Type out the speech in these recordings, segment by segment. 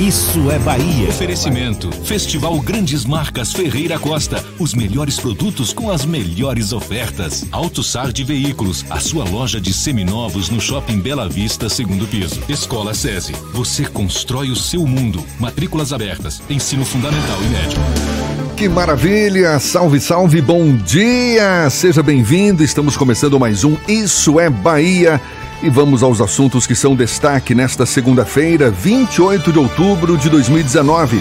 Isso é Bahia. Oferecimento: Festival Grandes Marcas Ferreira Costa. Os melhores produtos com as melhores ofertas. Auto de Veículos, a sua loja de seminovos no Shopping Bela Vista, segundo piso. Escola SESI. Você constrói o seu mundo. Matrículas abertas. Ensino fundamental e médio. Que maravilha! Salve, salve, bom dia! Seja bem-vindo. Estamos começando mais um Isso é Bahia. E vamos aos assuntos que são destaque nesta segunda-feira, 28 de outubro de 2019.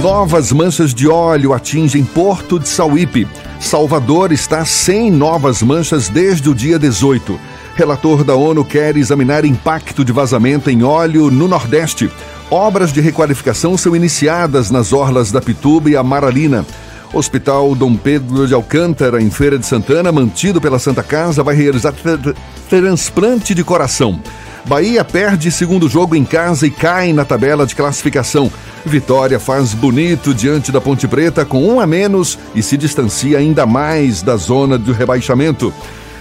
Novas manchas de óleo atingem Porto de Sauípe. Salvador está sem novas manchas desde o dia 18. Relator da ONU quer examinar impacto de vazamento em óleo no Nordeste. Obras de requalificação são iniciadas nas orlas da Pituba e Amaralina. Hospital Dom Pedro de Alcântara, em Feira de Santana, mantido pela Santa Casa, vai realizar transplante de coração. Bahia perde segundo jogo em casa e cai na tabela de classificação. Vitória faz bonito diante da Ponte Preta com um a menos e se distancia ainda mais da zona do rebaixamento.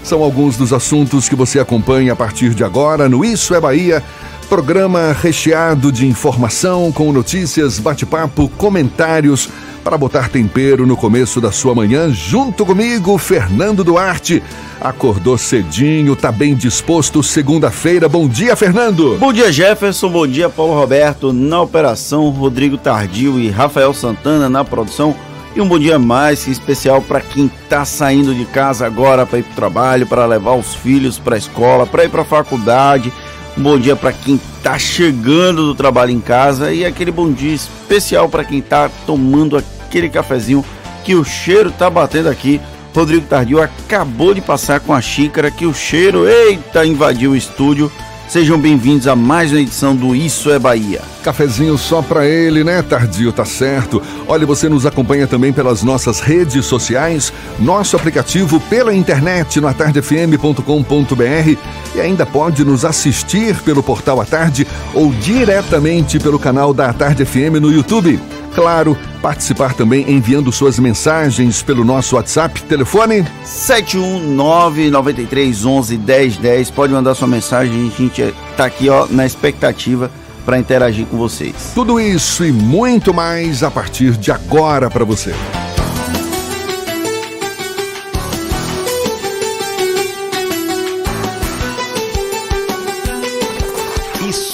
São alguns dos assuntos que você acompanha a partir de agora no Isso é Bahia. Programa recheado de informação com notícias, bate-papo, comentários para botar tempero no começo da sua manhã, junto comigo, Fernando Duarte. Acordou cedinho, tá bem disposto, segunda-feira. Bom dia, Fernando. Bom dia, Jefferson. Bom dia, Paulo Roberto na operação, Rodrigo Tardio e Rafael Santana na produção. E um bom dia mais que especial para quem tá saindo de casa agora para ir para o trabalho, para levar os filhos para a escola, para ir para a faculdade. Um bom dia para quem tá chegando do trabalho em casa e aquele bom dia especial para quem tá tomando aquele cafezinho que o cheiro tá batendo aqui. Rodrigo Tardio acabou de passar com a xícara que o cheiro, eita, invadiu o estúdio. Sejam bem-vindos a mais uma edição do Isso é Bahia. Cafezinho só pra ele, né, Tardio? Tá certo. Olha, você nos acompanha também pelas nossas redes sociais, nosso aplicativo pela internet no atardefm.com.br e ainda pode nos assistir pelo portal A Tarde ou diretamente pelo canal da Tarde FM no YouTube claro, participar também enviando suas mensagens pelo nosso WhatsApp, telefone 71993111010. Pode mandar sua mensagem, a gente está aqui ó, na expectativa para interagir com vocês. Tudo isso e muito mais a partir de agora para você.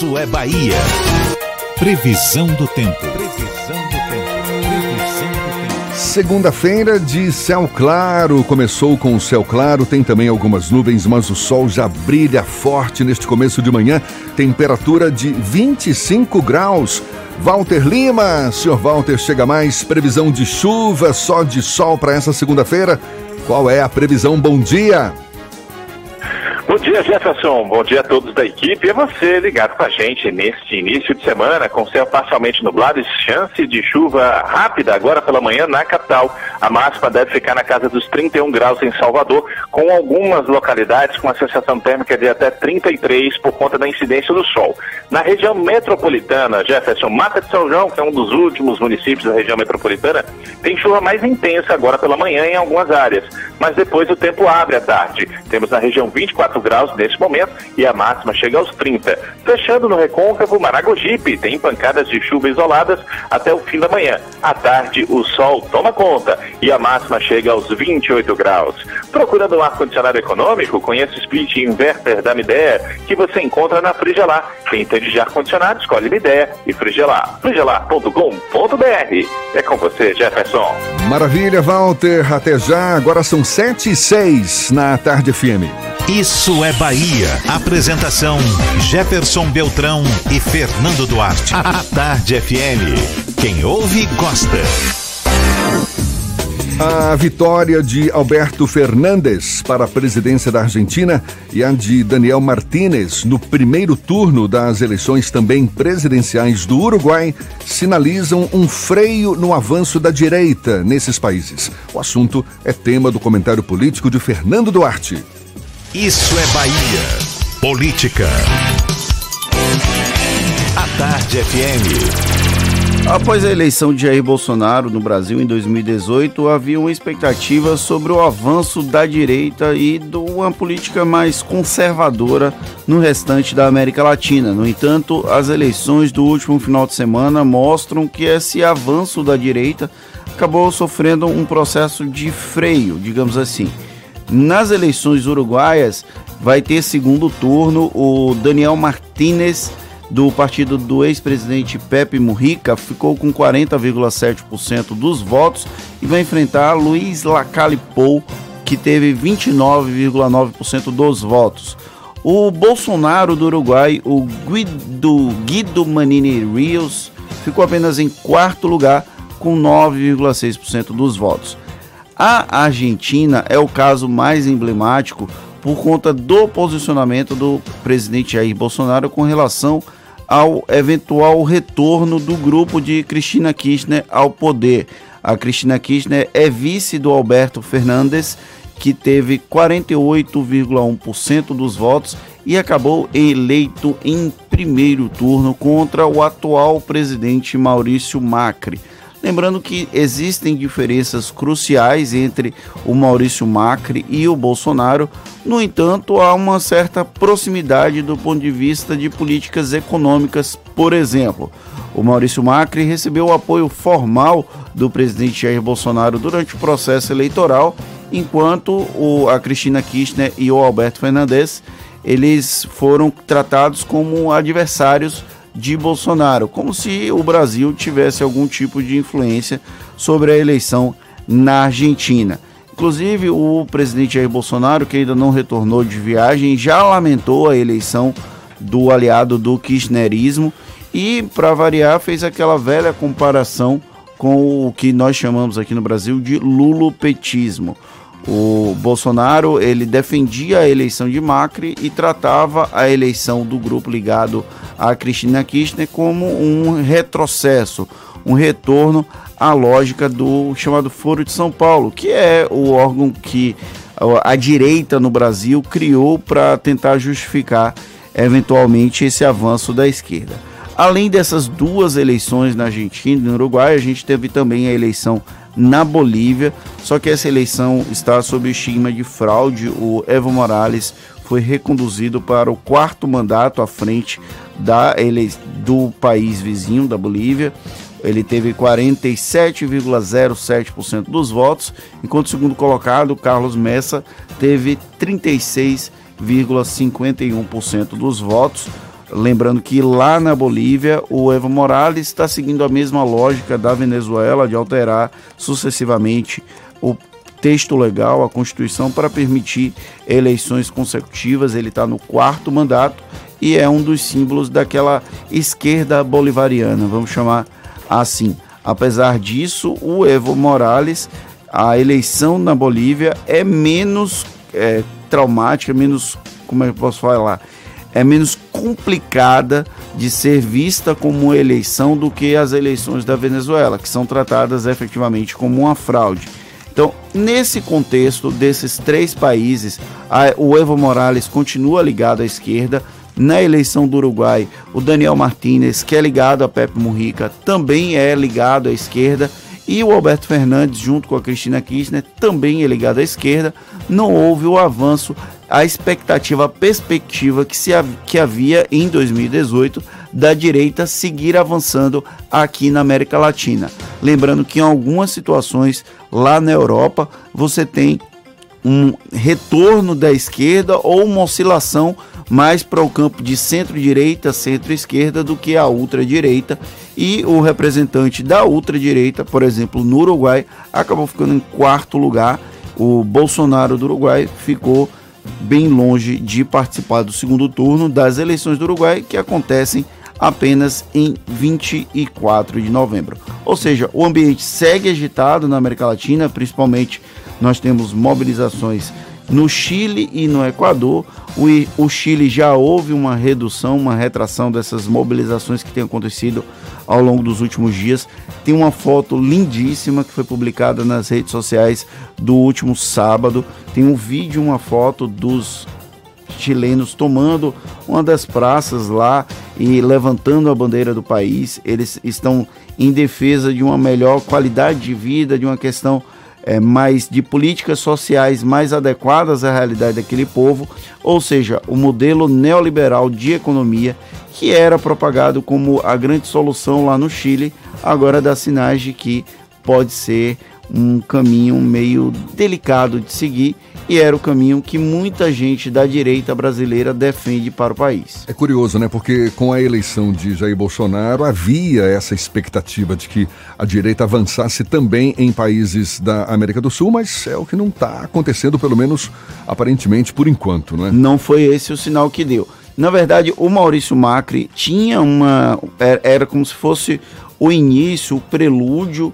Isso é Bahia. Previsão do tempo. Segunda-feira de céu claro, começou com o céu claro, tem também algumas nuvens, mas o sol já brilha forte neste começo de manhã. Temperatura de 25 graus. Walter Lima, senhor Walter, chega mais. Previsão de chuva, só de sol para essa segunda-feira. Qual é a previsão? Bom dia. Bom dia, Jefferson. Bom dia a todos da equipe. E você ligado com a gente neste início de semana, com céu parcialmente nublado e chance de chuva rápida agora pela manhã na capital. A máxima deve ficar na casa dos 31 graus em Salvador, com algumas localidades com a sensação térmica de até 33 por conta da incidência do sol. Na região metropolitana, Jefferson, Mata de São João, que é um dos últimos municípios da região metropolitana, tem chuva mais intensa agora pela manhã em algumas áreas, mas depois o tempo abre à tarde. Temos na região 24 graus nesse momento e a máxima chega aos 30. Fechando no recôncavo, Maragogipe tem pancadas de chuva isoladas até o fim da manhã. À tarde, o sol toma conta e a máxima chega aos 28 graus. Procurando um ar-condicionado econômico, conheça o split inverter da Midea, que você encontra na Frigelar. Quem entende de ar-condicionado, escolhe Midea e Frigelar. frigelar.com.br. É com você, Jefferson. Maravilha, Walter. Até já. Agora são 7 e 6 na Tarde FM. Isso é Bahia. Apresentação: Jefferson Beltrão e Fernando Duarte. A Tarde FM. Quem ouve, gosta. A vitória de Alberto Fernandes para a presidência da Argentina e a de Daniel Martínez no primeiro turno das eleições também presidenciais do Uruguai sinalizam um freio no avanço da direita nesses países. O assunto é tema do comentário político de Fernando Duarte. Isso é Bahia. Política. A Tarde FM. Após a eleição de Jair Bolsonaro no Brasil em 2018, havia uma expectativa sobre o avanço da direita e de uma política mais conservadora no restante da América Latina. No entanto, as eleições do último final de semana mostram que esse avanço da direita acabou sofrendo um processo de freio, digamos assim. Nas eleições uruguaias, vai ter segundo turno o Daniel Martínez do partido do ex-presidente Pepe Mujica ficou com 40,7% dos votos e vai enfrentar Luiz Lacalle Pou, que teve 29,9% dos votos. O Bolsonaro do Uruguai, o Guido, Guido Manini Rios, ficou apenas em quarto lugar com 9,6% dos votos. A Argentina é o caso mais emblemático por conta do posicionamento do presidente Jair Bolsonaro com relação ao eventual retorno do grupo de Cristina Kirchner ao poder. A Cristina Kirchner é vice do Alberto Fernandes, que teve 48,1% dos votos e acabou eleito em primeiro turno contra o atual presidente Maurício Macri. Lembrando que existem diferenças cruciais entre o Maurício Macri e o Bolsonaro, no entanto, há uma certa proximidade do ponto de vista de políticas econômicas, por exemplo. O Maurício Macri recebeu o apoio formal do presidente Jair Bolsonaro durante o processo eleitoral, enquanto o, a Cristina Kirchner e o Alberto Fernandes eles foram tratados como adversários de Bolsonaro, como se o Brasil tivesse algum tipo de influência sobre a eleição na Argentina. Inclusive, o presidente Jair Bolsonaro, que ainda não retornou de viagem, já lamentou a eleição do aliado do kirchnerismo e, para variar, fez aquela velha comparação com o que nós chamamos aqui no Brasil de lulopetismo. O Bolsonaro ele defendia a eleição de Macri e tratava a eleição do grupo ligado a Cristina Kirchner como um retrocesso, um retorno à lógica do chamado Foro de São Paulo, que é o órgão que a direita no Brasil criou para tentar justificar eventualmente esse avanço da esquerda. Além dessas duas eleições na Argentina e no Uruguai, a gente teve também a eleição na Bolívia, só que essa eleição está sob estigma de fraude. O Evo Morales foi reconduzido para o quarto mandato à frente da ele... do país vizinho, da Bolívia. Ele teve 47,07% dos votos, enquanto o segundo colocado, Carlos Messa, teve 36,51% dos votos. Lembrando que lá na Bolívia, o Evo Morales está seguindo a mesma lógica da Venezuela de alterar sucessivamente o texto legal, a Constituição, para permitir eleições consecutivas. Ele está no quarto mandato e é um dos símbolos daquela esquerda bolivariana, vamos chamar assim. Apesar disso, o Evo Morales, a eleição na Bolívia é menos é, traumática, menos, como eu posso falar, é menos complicada de ser vista como uma eleição do que as eleições da Venezuela, que são tratadas efetivamente como uma fraude. Então, nesse contexto desses três países, a, o Evo Morales continua ligado à esquerda. Na eleição do Uruguai, o Daniel Martínez, que é ligado a Pepe Mujica, também é ligado à esquerda. E o Alberto Fernandes, junto com a Cristina Kirchner, também é ligado à esquerda. Não houve o avanço a expectativa, a perspectiva que, se, que havia em 2018 da direita seguir avançando aqui na América Latina. Lembrando que em algumas situações lá na Europa você tem um retorno da esquerda ou uma oscilação mais para o campo de centro-direita, centro-esquerda do que a ultradireita. E o representante da ultradireita, por exemplo, no Uruguai, acabou ficando em quarto lugar. O Bolsonaro do Uruguai ficou bem longe de participar do segundo turno das eleições do Uruguai, que acontecem apenas em 24 de novembro. Ou seja, o ambiente segue agitado na América Latina, principalmente nós temos mobilizações no Chile e no Equador. O, Chile já houve uma redução, uma retração dessas mobilizações que têm acontecido ao longo dos últimos dias. Tem uma foto lindíssima que foi publicada nas redes sociais do último sábado. Tem um vídeo, uma foto dos chilenos tomando uma das praças lá e levantando a bandeira do país. Eles estão em defesa de uma melhor qualidade de vida, de uma questão é, mais de políticas sociais mais adequadas à realidade daquele povo, ou seja, o modelo neoliberal de economia que era propagado como a grande solução lá no Chile, agora dá sinais de que pode ser um caminho meio delicado de seguir e era o caminho que muita gente da direita brasileira defende para o país. É curioso, né? Porque com a eleição de Jair Bolsonaro havia essa expectativa de que a direita avançasse também em países da América do Sul, mas é o que não está acontecendo, pelo menos aparentemente por enquanto, não é? Não foi esse o sinal que deu. Na verdade, o Maurício Macri tinha uma. Era como se fosse o início, o prelúdio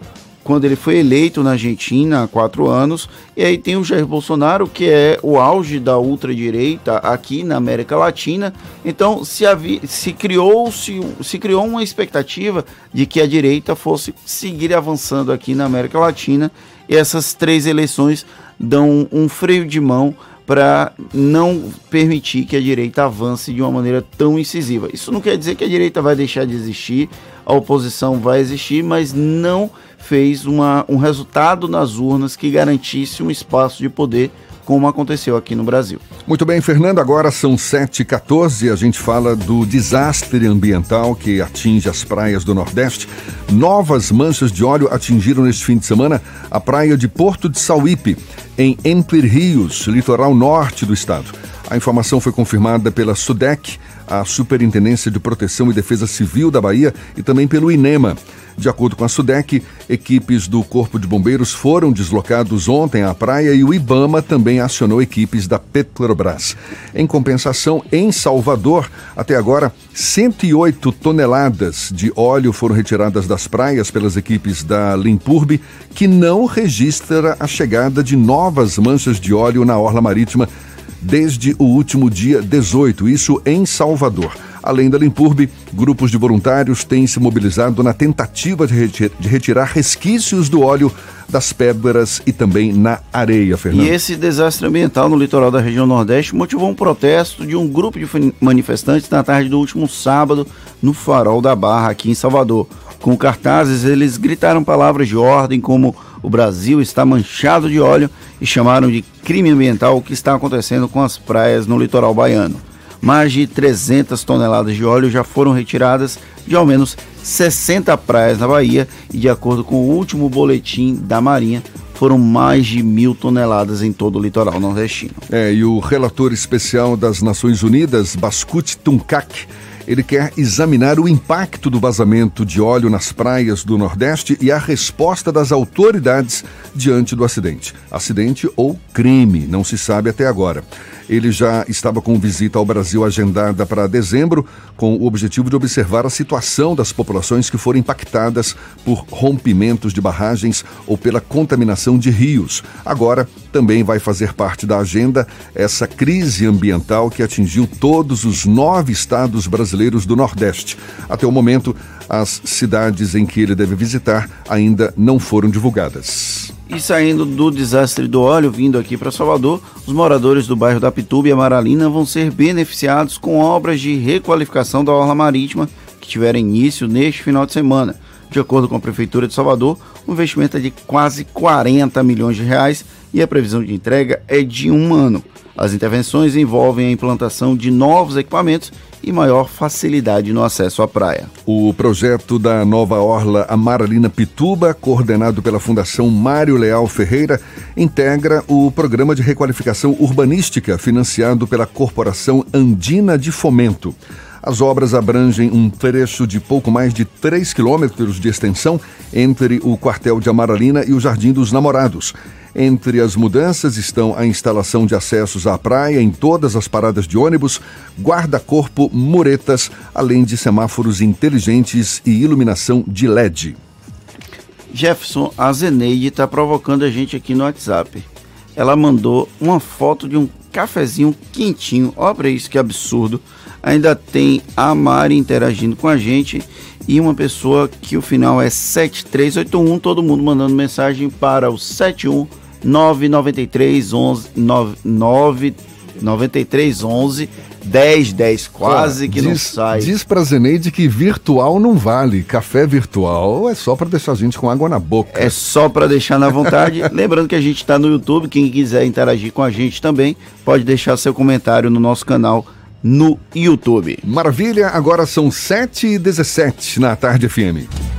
quando ele foi eleito na Argentina há quatro anos. E aí tem o Jair Bolsonaro, que é o auge da ultradireita aqui na América Latina. Então se, se criou se, se criou uma expectativa de que a direita fosse seguir avançando aqui na América Latina. E essas três eleições dão um freio de mão para não permitir que a direita avance de uma maneira tão incisiva. Isso não quer dizer que a direita vai deixar de existir, a oposição vai existir, mas não fez uma, um resultado nas urnas que garantisse um espaço de poder como aconteceu aqui no Brasil. Muito bem, Fernando, agora são 7h14, a gente fala do desastre ambiental que atinge as praias do Nordeste. Novas manchas de óleo atingiram neste fim de semana a praia de Porto de Sauípe, em Entre Rios, litoral norte do estado. A informação foi confirmada pela SUDEC, a Superintendência de Proteção e Defesa Civil da Bahia, e também pelo INEMA. De acordo com a SUDEC, equipes do Corpo de Bombeiros foram deslocados ontem à praia e o IBAMA também acionou equipes da Petrobras. Em compensação, em Salvador, até agora, 108 toneladas de óleo foram retiradas das praias pelas equipes da Limpurbe, que não registra a chegada de novas manchas de óleo na orla marítima desde o último dia 18, isso em Salvador. Além da Limpurbe, grupos de voluntários têm se mobilizado na tentativa de, de retirar resquícios do óleo das pedras e também na areia, Fernando. E esse desastre ambiental no litoral da região Nordeste motivou um protesto de um grupo de manifestantes na tarde do último sábado no Farol da Barra, aqui em Salvador. Com cartazes, eles gritaram palavras de ordem como o Brasil está manchado de óleo e chamaram de crime ambiental o que está acontecendo com as praias no litoral baiano mais de 300 toneladas de óleo já foram retiradas de ao menos 60 praias na Bahia e, de acordo com o último boletim da Marinha, foram mais de mil toneladas em todo o litoral nordestino. É, e o relator especial das Nações Unidas, Baskut Tunkak, ele quer examinar o impacto do vazamento de óleo nas praias do Nordeste e a resposta das autoridades diante do acidente. Acidente ou crime, não se sabe até agora. Ele já estava com visita ao Brasil agendada para dezembro, com o objetivo de observar a situação das populações que foram impactadas por rompimentos de barragens ou pela contaminação de rios. Agora também vai fazer parte da agenda essa crise ambiental que atingiu todos os nove estados brasileiros do Nordeste. Até o momento, as cidades em que ele deve visitar ainda não foram divulgadas. E saindo do desastre do óleo, vindo aqui para Salvador, os moradores do bairro da Pituba e Amaralina vão ser beneficiados com obras de requalificação da orla marítima que tiveram início neste final de semana. De acordo com a Prefeitura de Salvador, o investimento é de quase 40 milhões de reais e a previsão de entrega é de um ano. As intervenções envolvem a implantação de novos equipamentos e maior facilidade no acesso à praia. O projeto da nova orla Amaralina Pituba, coordenado pela Fundação Mário Leal Ferreira, integra o programa de requalificação urbanística financiado pela Corporação Andina de Fomento. As obras abrangem um trecho de pouco mais de 3 quilômetros de extensão entre o quartel de Amaralina e o Jardim dos Namorados. Entre as mudanças estão a instalação de acessos à praia em todas as paradas de ônibus, guarda-corpo, muretas, além de semáforos inteligentes e iluminação de LED. Jefferson, a Zeneide está provocando a gente aqui no WhatsApp. Ela mandou uma foto de um cafezinho quentinho. Olha isso que absurdo. Ainda tem a Mari interagindo com a gente e uma pessoa que o final é 7381. Todo mundo mandando mensagem para o 71 993 11 9, 93 11 10 10 quase que diz, não sai. Diz pra Zeneide que virtual não vale. Café virtual é só para deixar a gente com água na boca. É só para deixar na vontade. Lembrando que a gente está no YouTube. Quem quiser interagir com a gente também pode deixar seu comentário no nosso canal no YouTube. Maravilha, agora são 7h17 na Tarde FM.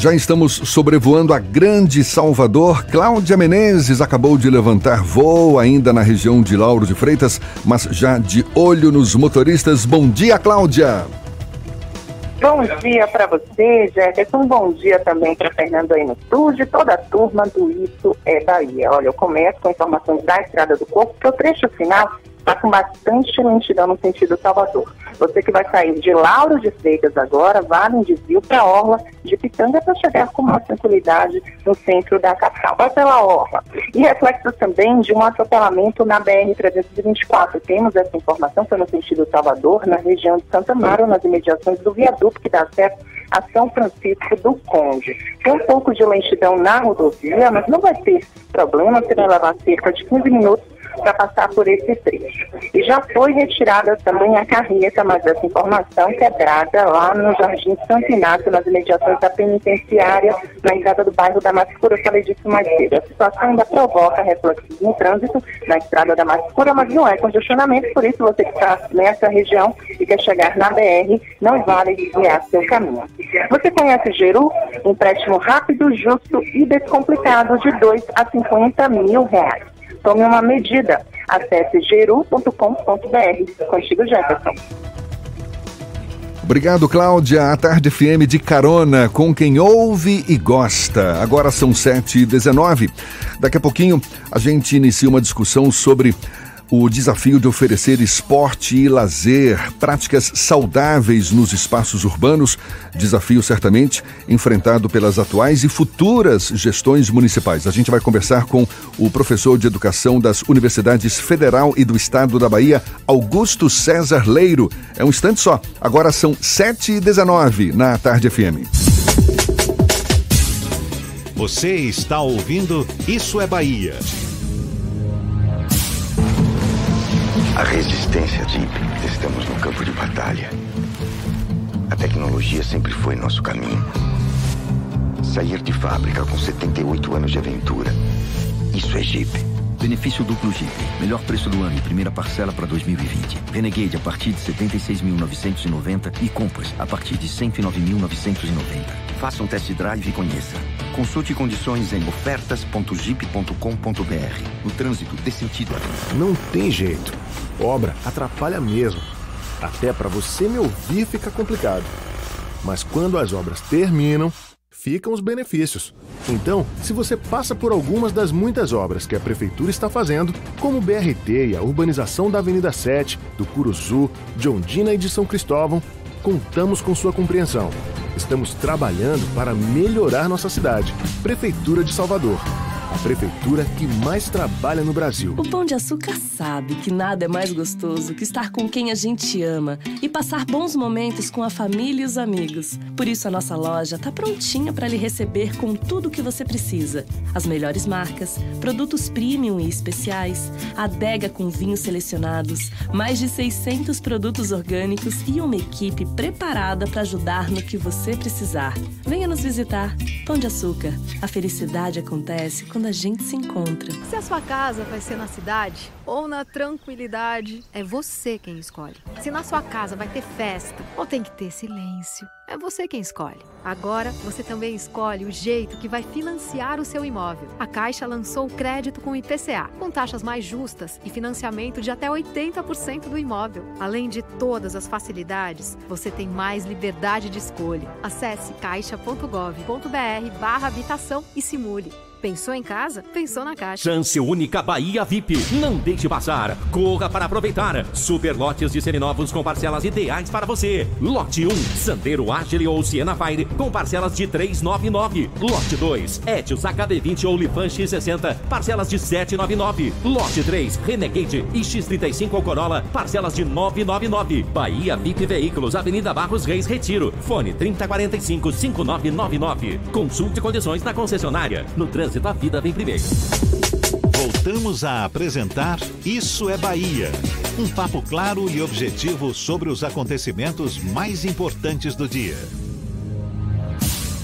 Já estamos sobrevoando a grande Salvador. Cláudia Menezes acabou de levantar voo ainda na região de Lauro de Freitas, mas já de olho nos motoristas. Bom dia, Cláudia! Bom dia para você, Jefferson. Bom dia também para Fernando aí no estúdio, toda a turma do Isso é Bahia. Olha, eu começo com informações da Estrada do Corpo, porque o trecho final está com bastante lentidão no sentido Salvador. Você que vai sair de Lauro de Freitas agora, vale um desvio para a Orla de Pitanga para chegar com mais tranquilidade no centro da capital. Vai pela Orla. E reflexo também de um atropelamento na BR-324. Temos essa informação, foi no sentido Salvador, na região de Santa Mara, nas imediações do viaduto que dá acesso a São Francisco do Conde. Tem um pouco de lentidão na rodovia, mas não vai ter problema, você vai levar cerca de 15 minutos para passar por esse trecho. E já foi retirada também a carreta, mas essa informação quebrada lá no Jardim Santo Inácio, nas imediações da penitenciária, na entrada do bairro da Mascura, eu falei disso mais cedo. A situação ainda provoca reflexos no trânsito na estrada da Mascura, mas não é congestionamento, por isso você que está nessa região e quer chegar na BR, não vale desviar seu caminho. Você conhece Geru? Empréstimo rápido, justo e descomplicado de 2 a 50 mil reais tome uma medida. Acesse geru.com.br. Contigo, Jefferson. Obrigado, Cláudia. A Tarde FM de carona com quem ouve e gosta. Agora são 7h19. Daqui a pouquinho a gente inicia uma discussão sobre o desafio de oferecer esporte e lazer, práticas saudáveis nos espaços urbanos, desafio certamente enfrentado pelas atuais e futuras gestões municipais. A gente vai conversar com o professor de educação das Universidades Federal e do Estado da Bahia, Augusto César Leiro. É um instante só, agora são 7h19 na Tarde FM. Você está ouvindo Isso é Bahia. A resistência Jeep. Estamos no campo de batalha. A tecnologia sempre foi nosso caminho. Sair de fábrica com 78 anos de aventura. Isso é Jeep. Benefício duplo Jeep. Melhor preço do ano e primeira parcela para 2020. Renegade a partir de 76.990 e Compass a partir de 109.990. Faça um test drive e conheça. Consulte condições em ofertas.jeep.com.br. No trânsito, dê sentido. Não tem jeito. Obra atrapalha mesmo. Até para você me ouvir fica complicado. Mas quando as obras terminam, ficam os benefícios. Então, se você passa por algumas das muitas obras que a Prefeitura está fazendo, como o BRT e a urbanização da Avenida 7, do Curuzu, de Ondina e de São Cristóvão, contamos com sua compreensão. Estamos trabalhando para melhorar nossa cidade. Prefeitura de Salvador. a prefeitura que mais trabalha no Brasil. O Pão de Açúcar sabe que nada é mais gostoso que estar com quem a gente ama e passar bons momentos com a família e os amigos. Por isso a nossa loja está prontinha para lhe receber com tudo o que você precisa. As melhores marcas, produtos premium e especiais, adega com vinhos selecionados, mais de 600 produtos orgânicos e uma equipe preparada para ajudar no que você precisar. Venha nos visitar. Pão de Açúcar. A felicidade acontece quando a gente se encontra. Se a sua casa vai ser na cidade ou na tranquilidade, é você quem escolhe. Se na sua casa vai ter festa ou tem que ter silêncio, é você quem escolhe. Agora, você também escolhe o jeito que vai financiar o seu imóvel. A Caixa lançou o crédito com IPCA, com taxas mais justas e financiamento de até 80% do imóvel. Além de todas as facilidades, você tem mais liberdade de escolha. Acesse caixa.gov.br/barra habitação e simule. Pensou em casa? Pensou na Caixa. Chance única Bahia VIP. Não deixe passar. Corra para aproveitar. Super lotes de seminovos com parcelas ideais para você. Lote 1, Sandero Agile ou Siena Fire com parcelas de 399. Lote 2, Etios HB20 ou Lifan X60, parcelas de 799. Lote 3, Renegade e X35 ou Corolla, parcelas de 999. Bahia VIP Veículos, Avenida Barros Reis Retiro. Fone 3045 5999. Consulte condições na concessionária. No trânsito trânsito, a vida vem primeiro. Voltamos a apresentar Isso é Bahia. Um papo claro e objetivo sobre os acontecimentos mais importantes do dia.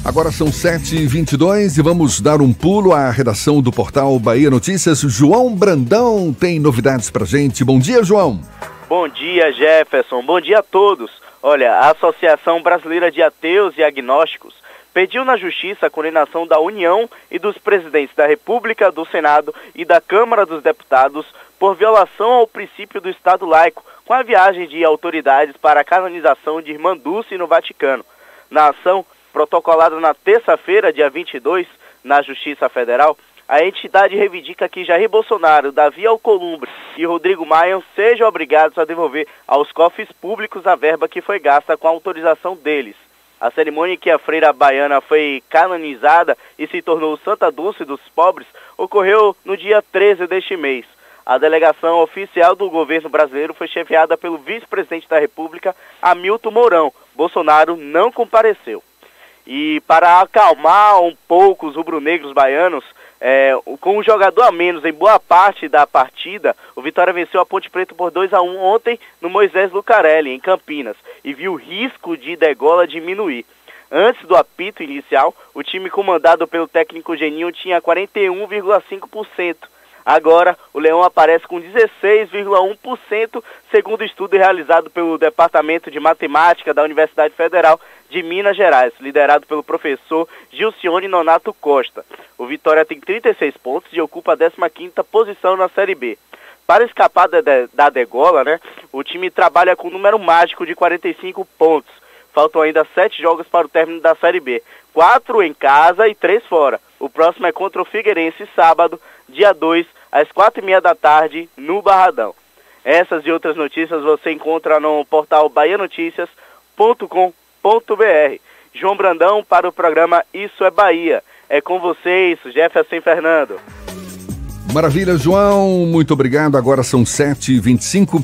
Agora são 7h22 e vamos dar um pulo à redação do portal Bahia Notícias. João Brandão tem novidades pra gente. Bom dia, João. Bom dia, Jefferson. Bom dia a todos. Olha, a Associação Brasileira de Ateus e Agnósticos pediu na Justiça a condenação da União e dos presidentes da República, do Senado e da Câmara dos Deputados por violação ao princípio do Estado laico, com a viagem de autoridades para a canonização de Irmã Dulce no Vaticano. Na ação, protocolada na terça-feira, dia 22, na Justiça Federal, a entidade reivindica que Jair Bolsonaro, Davi Alcolumbre e Rodrigo Maia sejam obrigados a devolver aos cofres públicos a verba que foi gasta com a autorização deles. A cerimônia em que a freira baiana foi canonizada e se tornou Santa Dulce dos Pobres ocorreu no dia 13 deste mês. A delegação oficial do governo brasileiro foi chefiada pelo vice-presidente da República, Hamilton Mourão. Bolsonaro não compareceu. E para acalmar um pouco os rubro-negros baianos, é, com um jogador a menos em boa parte da partida, o Vitória venceu a Ponte Preta por 2 a 1 ontem no Moisés Lucarelli, em Campinas, e viu o risco de degola diminuir. Antes do apito inicial, o time comandado pelo técnico Geninho tinha 41,5%. Agora, o Leão aparece com 16,1%, segundo estudo realizado pelo Departamento de Matemática da Universidade Federal de Minas Gerais, liderado pelo professor Gilcione Nonato Costa. O Vitória tem 36 pontos e ocupa a 15ª posição na Série B. Para escapar da, da degola, né, o time trabalha com um número mágico de 45 pontos. Faltam ainda sete jogos para o término da Série B. Quatro em casa e três fora. O próximo é contra o Figueirense, sábado, dia 2, às quatro e meia da tarde, no Barradão. Essas e outras notícias você encontra no portal baianoticias.com.br. João Brandão para o programa Isso é Bahia. É com vocês, Jefferson Fernando. Maravilha, João. Muito obrigado. Agora são 7h25.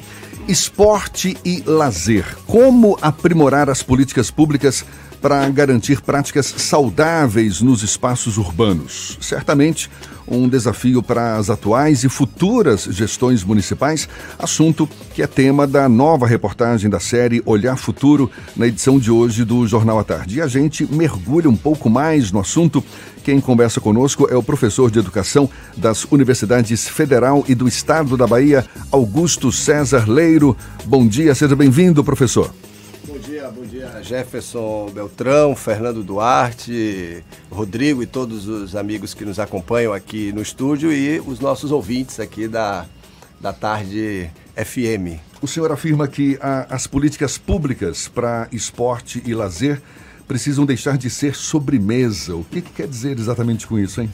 Esporte e lazer. Como aprimorar as políticas públicas para garantir práticas saudáveis nos espaços urbanos? Certamente um desafio para as atuais e futuras gestões municipais, assunto que é tema da nova reportagem da série Olhar Futuro, na edição de hoje do Jornal à Tarde. E a gente mergulha um pouco mais no assunto. Quem conversa conosco é o professor de educação das Universidades Federal e do Estado da Bahia, Augusto César Leiro. Bom dia, seja bem-vindo, professor. Jefferson Beltrão, Fernando Duarte, Rodrigo e todos os amigos que nos acompanham aqui no estúdio e os nossos ouvintes aqui da, da Tarde FM. O senhor afirma que a, as políticas públicas para esporte e lazer precisam deixar de ser sobremesa. O que, que quer dizer exatamente com isso, hein?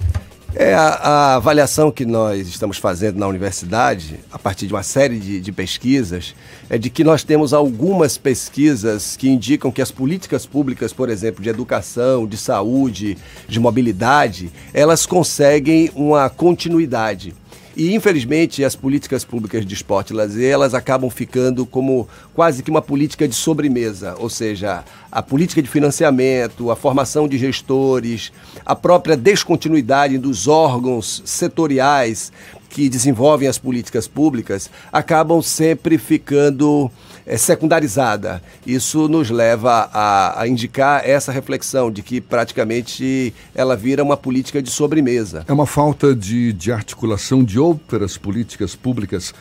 É a, a, avaliação que nós estamos fazendo na universidade, a partir de uma série de, de, pesquisas, é de que nós temos algumas pesquisas que indicam que as políticas públicas, por exemplo, de educação, de saúde, de mobilidade, elas conseguem uma continuidade. E, infelizmente, as políticas públicas de esporte e lazer, elas acabam ficando como quase que uma política de sobremesa, ou seja, a política de financiamento, a formação de gestores, a própria descontinuidade dos órgãos setoriais que desenvolvem as políticas públicas acabam sempre ficando é, secundarizada. Isso nos leva a, a, indicar essa reflexão de que praticamente ela vira uma política de sobremesa. É uma falta de, de articulação de outras políticas públicas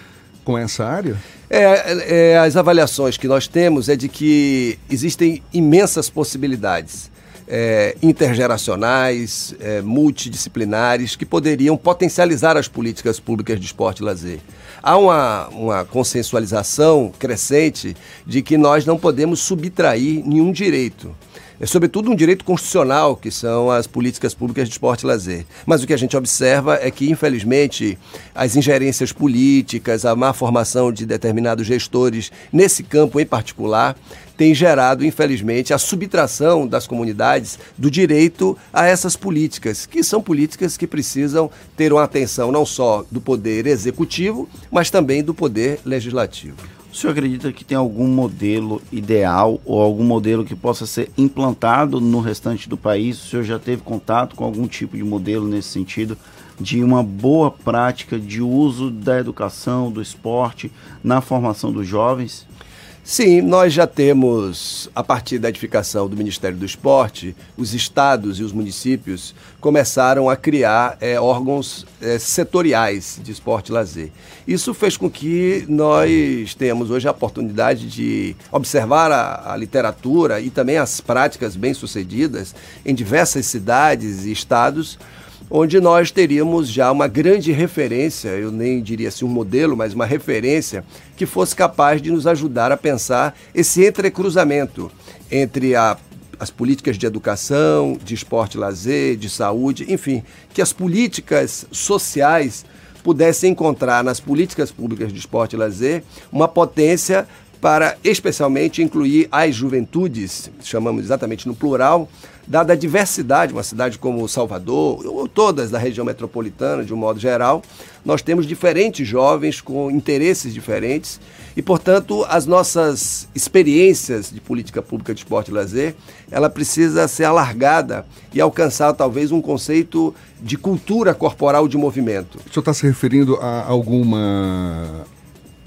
com essa área? É, é, as avaliações que nós temos é de que existem imensas possibilidades é, intergeracionais, é, multidisciplinares, que poderiam potencializar as políticas públicas de esporte e lazer. Há uma, uma consensualização crescente de que nós não podemos subtrair nenhum direito é sobretudo um direito constitucional, que são as políticas públicas de esporte e lazer. Mas o que a gente observa é que, infelizmente, as ingerências políticas, a má formação de determinados gestores, nesse campo em particular, tem gerado, infelizmente, a subtração das comunidades do direito a essas políticas, que são políticas que precisam ter uma atenção não só do poder executivo, mas também do poder legislativo. O senhor acredita que tem algum modelo ideal ou algum modelo que possa ser implantado no restante do país? O senhor já teve contato com algum tipo de modelo nesse sentido? De uma boa prática de uso da educação, do esporte na formação dos jovens? Sim, nós já temos, a partir da edificação do Ministério do Esporte, os estados e os municípios começaram a criar é, órgãos é, setoriais de esporte e lazer. Isso fez com que nós tenhamos hoje a oportunidade de observar a, a literatura e também as práticas bem-sucedidas em diversas cidades e estados onde nós teríamos já uma grande referência, eu nem diria assim um modelo, mas uma referência que fosse capaz de nos ajudar a pensar esse entrecruzamento entre a, as políticas de educação, de esporte e lazer, de saúde, enfim, que as políticas sociais pudessem encontrar nas políticas públicas de esporte e lazer uma potência para especialmente incluir as juventudes, chamamos exatamente no plural, dada a diversidade, uma cidade como Salvador, ou todas da região metropolitana, de um modo geral, nós temos diferentes jovens com interesses diferentes e, portanto, as nossas experiências de política pública de esporte e lazer, ela precisa ser alargada e alcançar talvez um conceito de cultura corporal de movimento. O senhor está se referindo a alguma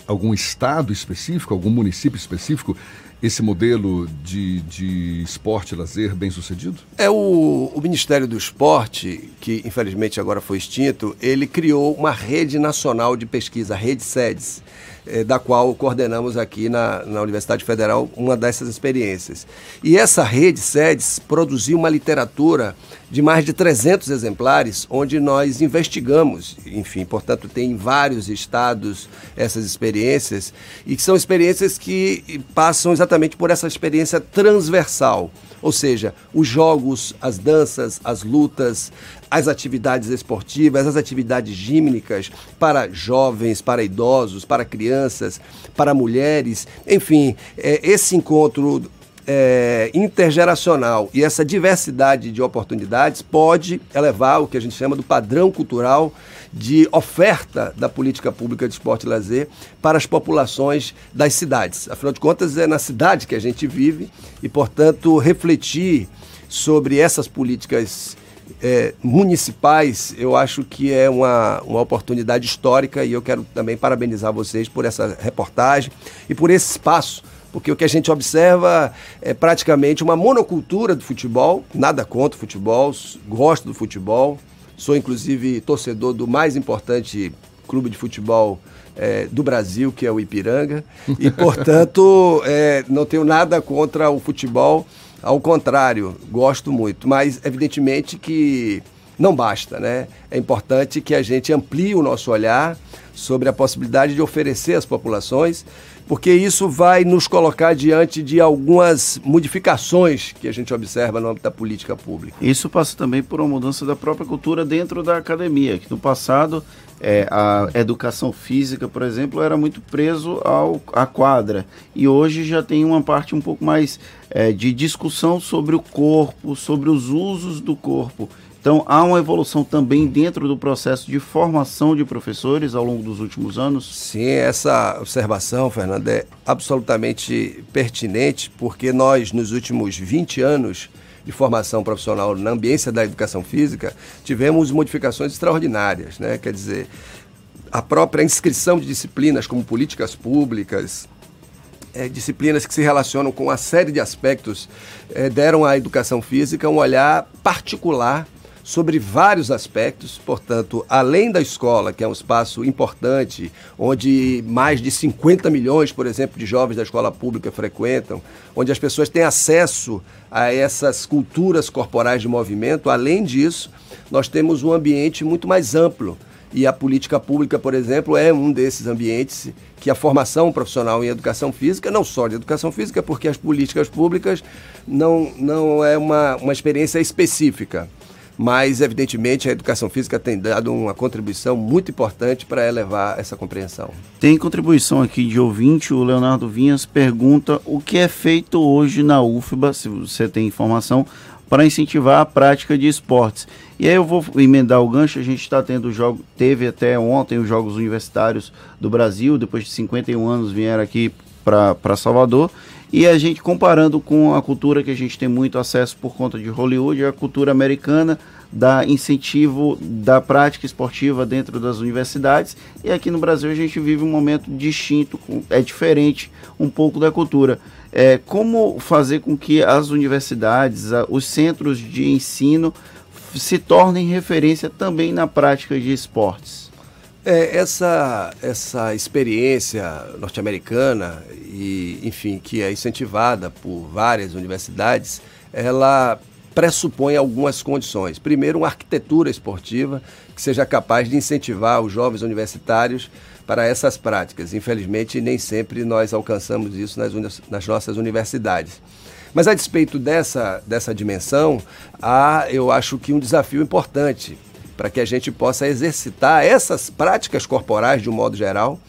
algum estado específico, algum município específico esse modelo de, de esporte lazer bem sucedido? É o, o Ministério do Esporte, que infelizmente agora foi extinto, ele criou uma rede nacional de pesquisa, a Rede SEDES eh, da qual coordenamos aqui na, na Universidade Federal uma dessas experiências. E essa rede SEDES produziu uma literatura de mais de 300 exemplares, onde nós investigamos, enfim, portanto, tem em vários estados essas experiências, e que são experiências que passam exatamente por essa experiência transversal. Ou seja, os jogos, as danças, as lutas, as atividades esportivas, as atividades gímnicas para jovens, para idosos, para crianças, para mulheres, enfim, é, esse encontro é, intergeracional e essa diversidade de oportunidades pode elevar o que a gente chama do padrão cultural de oferta da política pública de esporte e lazer para as populações das cidades. Afinal de contas, é na cidade que a gente vive e, portanto, refletir sobre essas políticas é, municipais, eu acho que é uma, uma oportunidade histórica e eu quero também parabenizar vocês por essa reportagem e por esse espaço porque o que a gente observa é praticamente uma monocultura do futebol, nada contra o futebol, gosto do futebol, sou inclusive torcedor do mais importante clube de futebol é, do Brasil, que é o Ipiranga, e portanto é, não tenho nada contra o futebol, ao contrário, gosto muito, mas evidentemente que não basta, né? É importante que a gente amplie o nosso olhar sobre a possibilidade de oferecer às populações, porque isso vai nos colocar diante de algumas modificações que a gente observa no âmbito da política pública. Isso passa também por uma mudança da própria cultura dentro da academia, que no passado é, a educação física, por exemplo, era muito preso ao, à quadra. E hoje já tem uma parte um pouco mais é, de discussão sobre o corpo, sobre os usos do corpo. Então, há uma evolução também dentro do processo de formação de professores ao longo dos últimos anos? Sim, essa observação, Fernando, é absolutamente pertinente, porque nós, nos últimos 20 anos de formação profissional na ambiência da educação física, tivemos modificações extraordinárias. Né? Quer dizer, a própria inscrição de disciplinas como políticas públicas, é, disciplinas que se relacionam com uma série de aspectos, é, deram à educação física um olhar particular sobre vários aspectos, portanto, além da escola, que é um espaço importante, onde mais de 50 milhões, por exemplo, de jovens da escola pública frequentam, onde as pessoas têm acesso a essas culturas corporais de movimento, além disso, nós temos um ambiente muito mais amplo. E a política pública, por exemplo, é um desses ambientes que a formação profissional em educação física, não só de educação física, porque as políticas públicas não, não é uma, uma experiência específica mas evidentemente a educação física tem dado uma contribuição muito importante para elevar essa compreensão. Tem contribuição aqui de ouvinte, o Leonardo Vinhas pergunta o que é feito hoje na UFBA, se você tem informação, para incentivar a prática de esportes. E aí eu vou emendar o gancho, a gente está tendo jogo, teve até ontem os Jogos Universitários do Brasil, depois de 51 anos vieram aqui para Salvador, e a gente comparando com a cultura que a gente tem muito acesso por conta de Hollywood, a cultura americana da incentivo da prática esportiva dentro das universidades. E aqui no Brasil a gente vive um momento distinto, é diferente um pouco da cultura. É, como fazer com que as universidades, os centros de ensino se tornem referência também na prática de esportes? É, essa, essa experiência norte-americana, e, enfim, que é incentivada por várias universidades, ela pressupõe algumas condições. Primeiro, uma arquitetura esportiva que seja capaz de incentivar os jovens universitários para essas práticas. Infelizmente, nem sempre nós alcançamos isso nas, nas nossas universidades. Mas a despeito dessa, dessa dimensão, há, eu acho que um desafio importante para que a gente possa exercitar essas práticas corporais de um modo geral,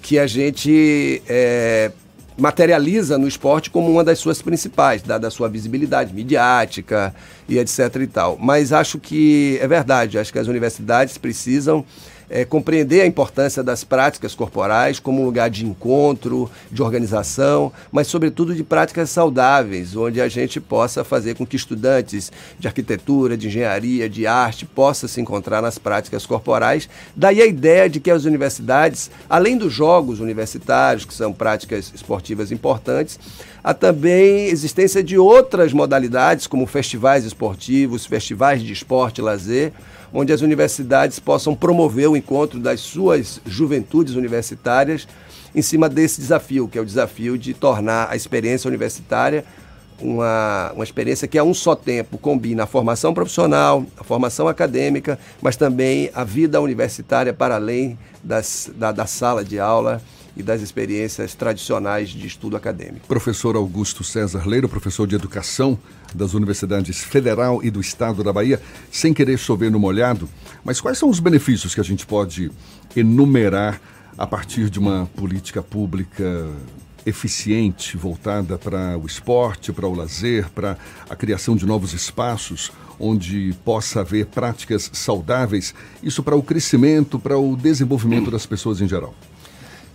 que a gente é, materializa no esporte como uma das suas principais, dada a sua visibilidade midiática e etc e tal. Mas acho que é verdade, acho que as universidades precisam é, compreender a importância das práticas corporais como um lugar de encontro, de organização, mas, sobretudo, de práticas saudáveis, onde a gente possa fazer com que estudantes de arquitetura, de engenharia, de arte possam se encontrar nas práticas corporais. Daí a ideia de que as universidades, além dos jogos universitários, que são práticas esportivas importantes, há também existência de outras modalidades, como festivais esportivos, festivais de esporte e lazer, onde as universidades possam promover o encontro das suas juventudes universitárias em cima desse desafio, que é o desafio de tornar a experiência universitária uma, uma experiência que a um só tempo combina a formação profissional, a formação acadêmica, mas também a vida universitária para além das, da, da sala de aula e das experiências tradicionais de estudo acadêmico. Professor Augusto César Leiro, professor de Educação das Universidades Federal e do Estado da Bahia, sem querer chover no molhado, mas quais são os benefícios que a gente pode enumerar a partir de uma política pública eficiente, voltada para o esporte, para o lazer, para a criação de novos espaços onde possa haver práticas saudáveis, isso para o crescimento, para o desenvolvimento das pessoas em geral?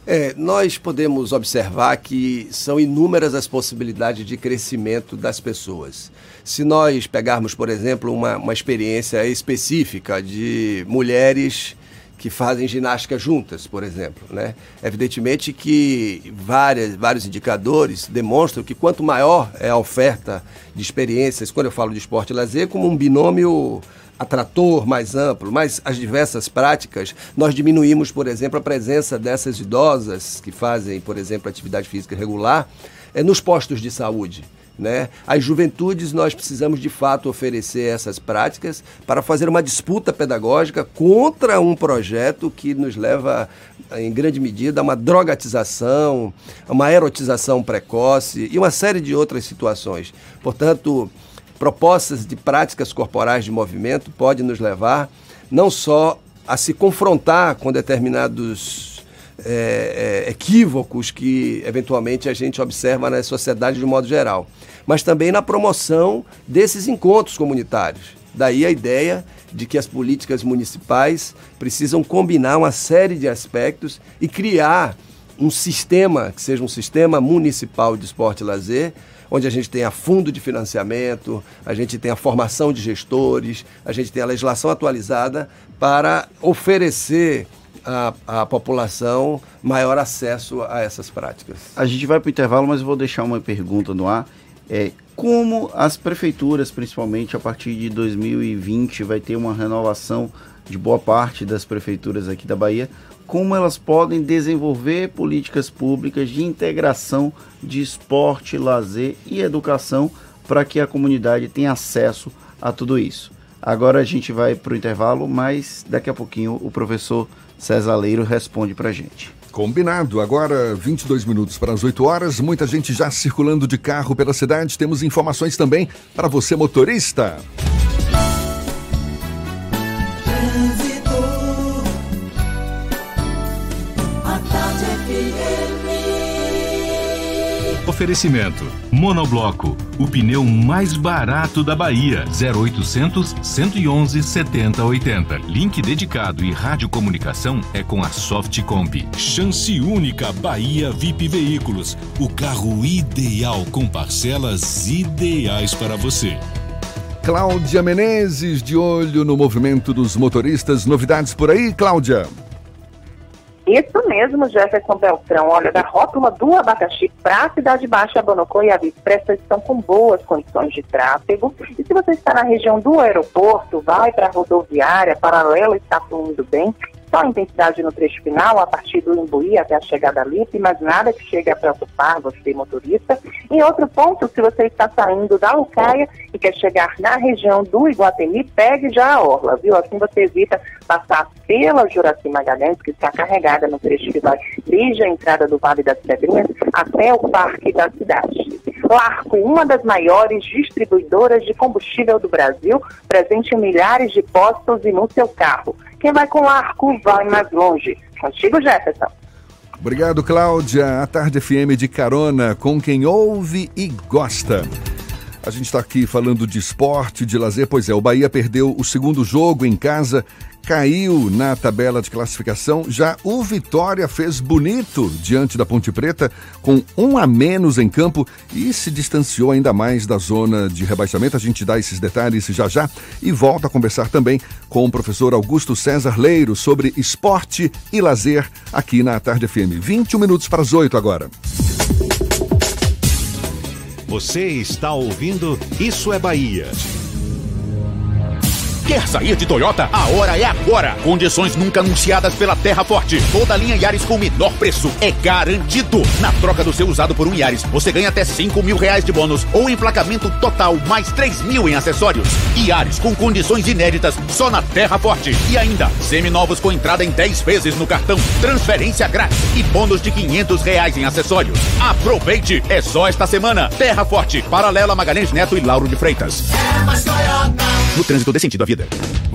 É, nós podemos observar que são inúmeras as possibilidades de crescimento das pessoas. Se nós pegarmos, por exemplo, uma, uma experiência específica de mulheres que fazem ginástica juntas, por exemplo. Né? Evidentemente que várias, vários indicadores demonstram que quanto maior é a oferta de experiências, quando eu falo de esporte e lazer, como um binômio atrator mais amplo, mas as diversas práticas, nós diminuímos, por exemplo, a presença dessas idosas que fazem, por exemplo, atividade física regular é, nos postos de saúde. Né? As juventudes, nós precisamos de fato oferecer essas práticas para fazer uma disputa pedagógica contra um projeto que nos leva, em grande medida, a uma drogatização, a uma erotização precoce e uma série de outras situações. Portanto, propostas de práticas corporais de movimento podem nos levar não só a se confrontar com determinados é, é, equívocos que eventualmente a gente observa na sociedade de um modo geral, mas também na promoção desses encontros comunitários. Daí a ideia de que as políticas municipais precisam combinar uma série de aspectos e criar um sistema que seja um sistema municipal de esporte e lazer, onde a gente tenha fundo de financiamento, a gente tenha formação de gestores, a gente tenha a legislação atualizada para oferecer a, a população maior acesso a essas práticas. A gente vai para o intervalo, mas eu vou deixar uma pergunta no ar. É, como as prefeituras, principalmente a partir de 2020, vai ter uma renovação de boa parte das prefeituras aqui da Bahia, como elas podem desenvolver políticas públicas de integração de esporte, lazer e educação para que a comunidade tenha acesso a tudo isso. Agora a gente vai para o intervalo, mas daqui a pouquinho o professor César Leiro responde para gente. Combinado. Agora, 22 minutos para as 8 horas. Muita gente já circulando de carro pela cidade. Temos informações também para você, motorista. Oferecimento: Monobloco, o pneu mais barato da Bahia. 0800 111 7080. Link dedicado e radiocomunicação é com a Softcomp. Chance única Bahia VIP Veículos. O carro ideal com parcelas ideais para você. Cláudia Menezes, de olho no movimento dos motoristas. Novidades por aí, Cláudia? Isso mesmo, Jefferson Beltrão. Olha, da rótula do abacaxi para a Cidade Baixa, Bonocô e a Expressa estão com boas condições de tráfego. E se você está na região do aeroporto, vai para a rodoviária, paralela está fluindo bem só intensidade no trecho final, a partir do Imbuí até a chegada Lipe, mas nada que chegue a preocupar você, motorista. Em outro ponto, se você está saindo da Lucaia e quer chegar na região do Iguatemi, pegue já a orla, viu? Assim você evita passar pela Juraci Magalhães, que está carregada no trecho que vai desde a entrada do Vale das Pedrinhas até o Parque da Cidade. Larco, uma das maiores distribuidoras de combustível do Brasil, presente em milhares de postos e no seu carro. Quem vai com Larco vai mais longe. Contigo, Jefferson. Obrigado, Cláudia. A Tarde FM de carona com quem ouve e gosta. A gente está aqui falando de esporte, de lazer. Pois é, o Bahia perdeu o segundo jogo em casa caiu na tabela de classificação. Já o Vitória fez bonito diante da Ponte Preta, com um a menos em campo e se distanciou ainda mais da zona de rebaixamento. A gente dá esses detalhes já já e volta a conversar também com o professor Augusto César Leiro sobre esporte e lazer aqui na Tarde FM. 21 minutos para as 8 agora. Você está ouvindo Isso é Bahia. Quer sair de Toyota? A hora é agora! Condições nunca anunciadas pela Terra Forte. Toda a linha Yaris com o menor preço é garantido. Na troca do seu usado por um Yaris, você ganha até 5 mil reais de bônus ou emplacamento total mais 3 mil em acessórios. Yaris com condições inéditas só na Terra Forte. E ainda, seminovos com entrada em 10 vezes no cartão, transferência grátis e bônus de 500 reais em acessórios. Aproveite! É só esta semana. Terra Forte, paralela Magalhães Neto e Lauro de Freitas. É mais Toyota. No trânsito dê sentido à vida.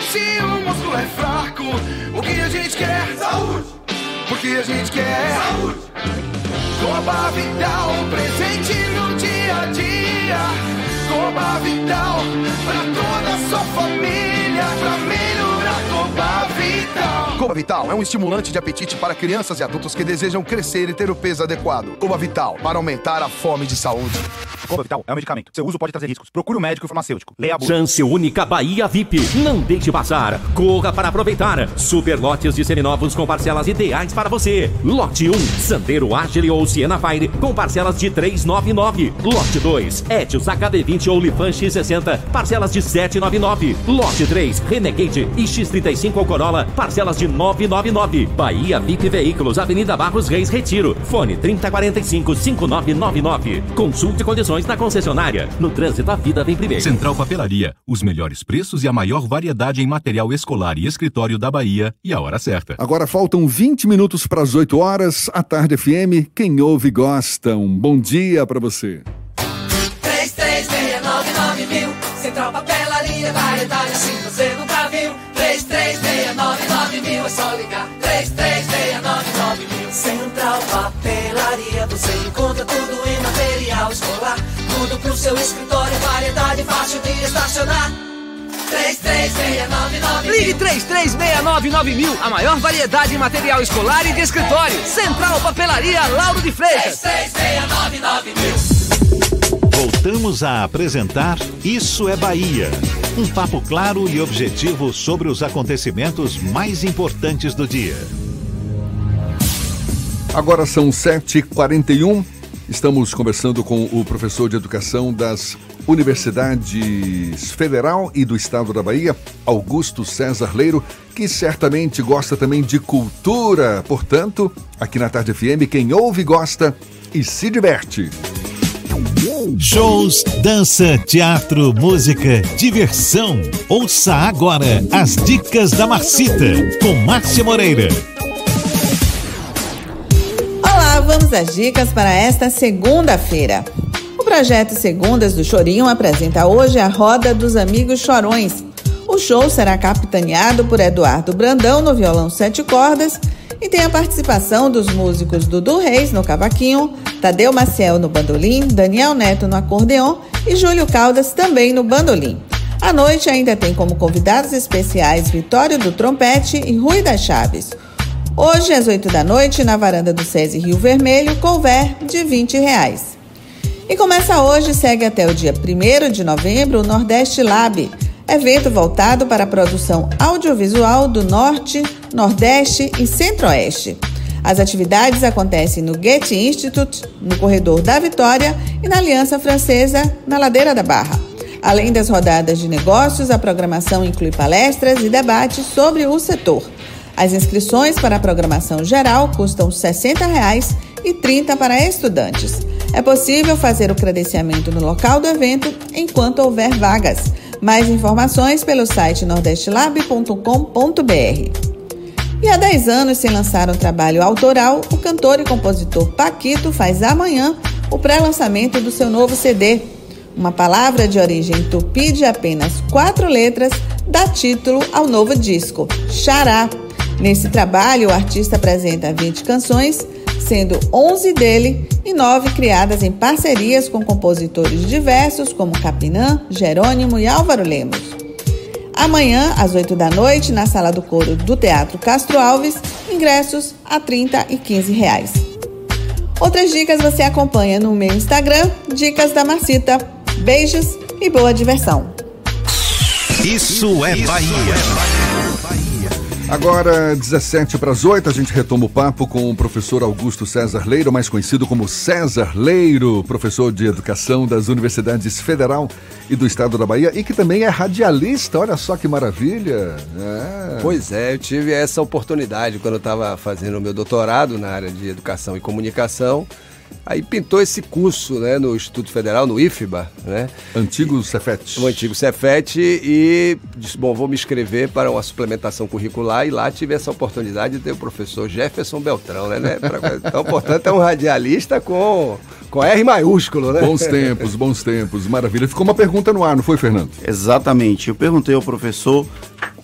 se o músculo é fraco, o que a gente quer? Saúde! Porque a gente quer? Saúde! Coba Vital, presente no dia a dia. Coba Vital, pra toda a sua família, pra melhorar Coba Vital. Coba Vital é um estimulante de apetite para crianças e adultos que desejam crescer e ter o peso adequado. Coba Vital, para aumentar a fome de saúde. Comba Vital é um medicamento. Seu uso pode trazer riscos. Procure o um médico e o farmacêutico. Leia a bula. Chance única Bahia VIP. Não deixe passar. Corra para aproveitar. Super lotes de seminovos com parcelas ideais para você. Lote 1, Sandero Agile ou Siena Fire com parcelas de 399. Lote 2, Etios HB20 ou Lifan X60, parcelas de 799. Lote 3, Renegade e X35 ou Corolla, parcelas de 999. Bahia VIP Veículos, Avenida Barros Reis Retiro. Fone 3045 5999. Consulte condições na concessionária. No trânsito, a vida vem primeiro. Central Papelaria. Os melhores preços e a maior variedade em material escolar e escritório da Bahia e a hora certa. Agora faltam 20 minutos para as 8 horas. A Tarde FM, quem ouve gosta. Um bom dia para você. 3369 mil. Central Papelaria, variedade assim você nunca viu. 3369 mil, é só ligar. 3369 mil. Central Papelaria, você encontra tudo em material escolar. Tudo pro seu escritório, variedade fácil de estacionar. 3369 Ligue 3369 mil, a maior variedade em material escolar e de escritório. Central Papelaria Lauro de Freitas. 3369 mil. Voltamos a apresentar Isso é Bahia. Um papo claro e objetivo sobre os acontecimentos mais importantes do dia. Agora são 7h41. Estamos conversando com o professor de educação das Universidades Federal e do Estado da Bahia, Augusto César Leiro, que certamente gosta também de cultura. Portanto, aqui na Tarde FM, quem ouve gosta e se diverte. Shows, dança, teatro, música, diversão. Ouça agora as dicas da Marcita com Márcia Moreira. Olá, vamos às dicas para esta segunda-feira. O projeto Segundas do Chorinho apresenta hoje a Roda dos Amigos Chorões. O show será capitaneado por Eduardo Brandão no violão sete cordas e tem a participação dos músicos Dudu Reis no cavaquinho, Tadeu Maciel no bandolim, Daniel Neto no acordeon e Júlio Caldas também no bandolim. A noite ainda tem como convidados especiais Vitório do Trompete e Rui das Chaves. Hoje, às 8 da noite, na varanda do SESI Rio Vermelho, couver de 20 reais. E começa hoje segue até o dia 1 de novembro o Nordeste Lab, evento voltado para a produção audiovisual do Norte, Nordeste e Centro-Oeste. As atividades acontecem no Goethe Institute, no Corredor da Vitória e na Aliança Francesa, na Ladeira da Barra. Além das rodadas de negócios, a programação inclui palestras e debates sobre o setor. As inscrições para a programação geral custam 60 reais e R$ 30 para estudantes. É possível fazer o credenciamento no local do evento enquanto houver vagas. Mais informações pelo site nordestlab.com.br. E há 10 anos, sem lançar um trabalho autoral, o cantor e compositor Paquito faz amanhã o pré-lançamento do seu novo CD. Uma palavra de origem tupi de apenas quatro letras dá título ao novo disco, Xará. Nesse trabalho, o artista apresenta 20 canções, sendo 11 dele e 9 criadas em parcerias com compositores diversos como Capinã, Jerônimo e Álvaro Lemos. Amanhã, às 8 da noite, na sala do coro do Teatro Castro Alves, ingressos a 30 e 15 reais. Outras dicas você acompanha no meu Instagram, Dicas da Marcita. Beijos e boa diversão. Isso é Bahia. Agora, 17 para as 8, a gente retoma o papo com o professor Augusto César Leiro, mais conhecido como César Leiro, professor de educação das Universidades Federal e do Estado da Bahia, e que também é radialista. Olha só que maravilha! É. Pois é, eu tive essa oportunidade quando eu estava fazendo o meu doutorado na área de educação e comunicação. Aí pintou esse curso né, no Instituto Federal, no IFBA, né? Antigo Cefet. O antigo Cefet e disse, bom, vou me inscrever para uma suplementação curricular e lá tive essa oportunidade de ter o professor Jefferson Beltrão, né? né? Então, portanto, é um radialista com, com R maiúsculo, né? Bons tempos, bons tempos, maravilha. Ficou uma pergunta no ar, não foi, Fernando? Exatamente. Eu perguntei ao professor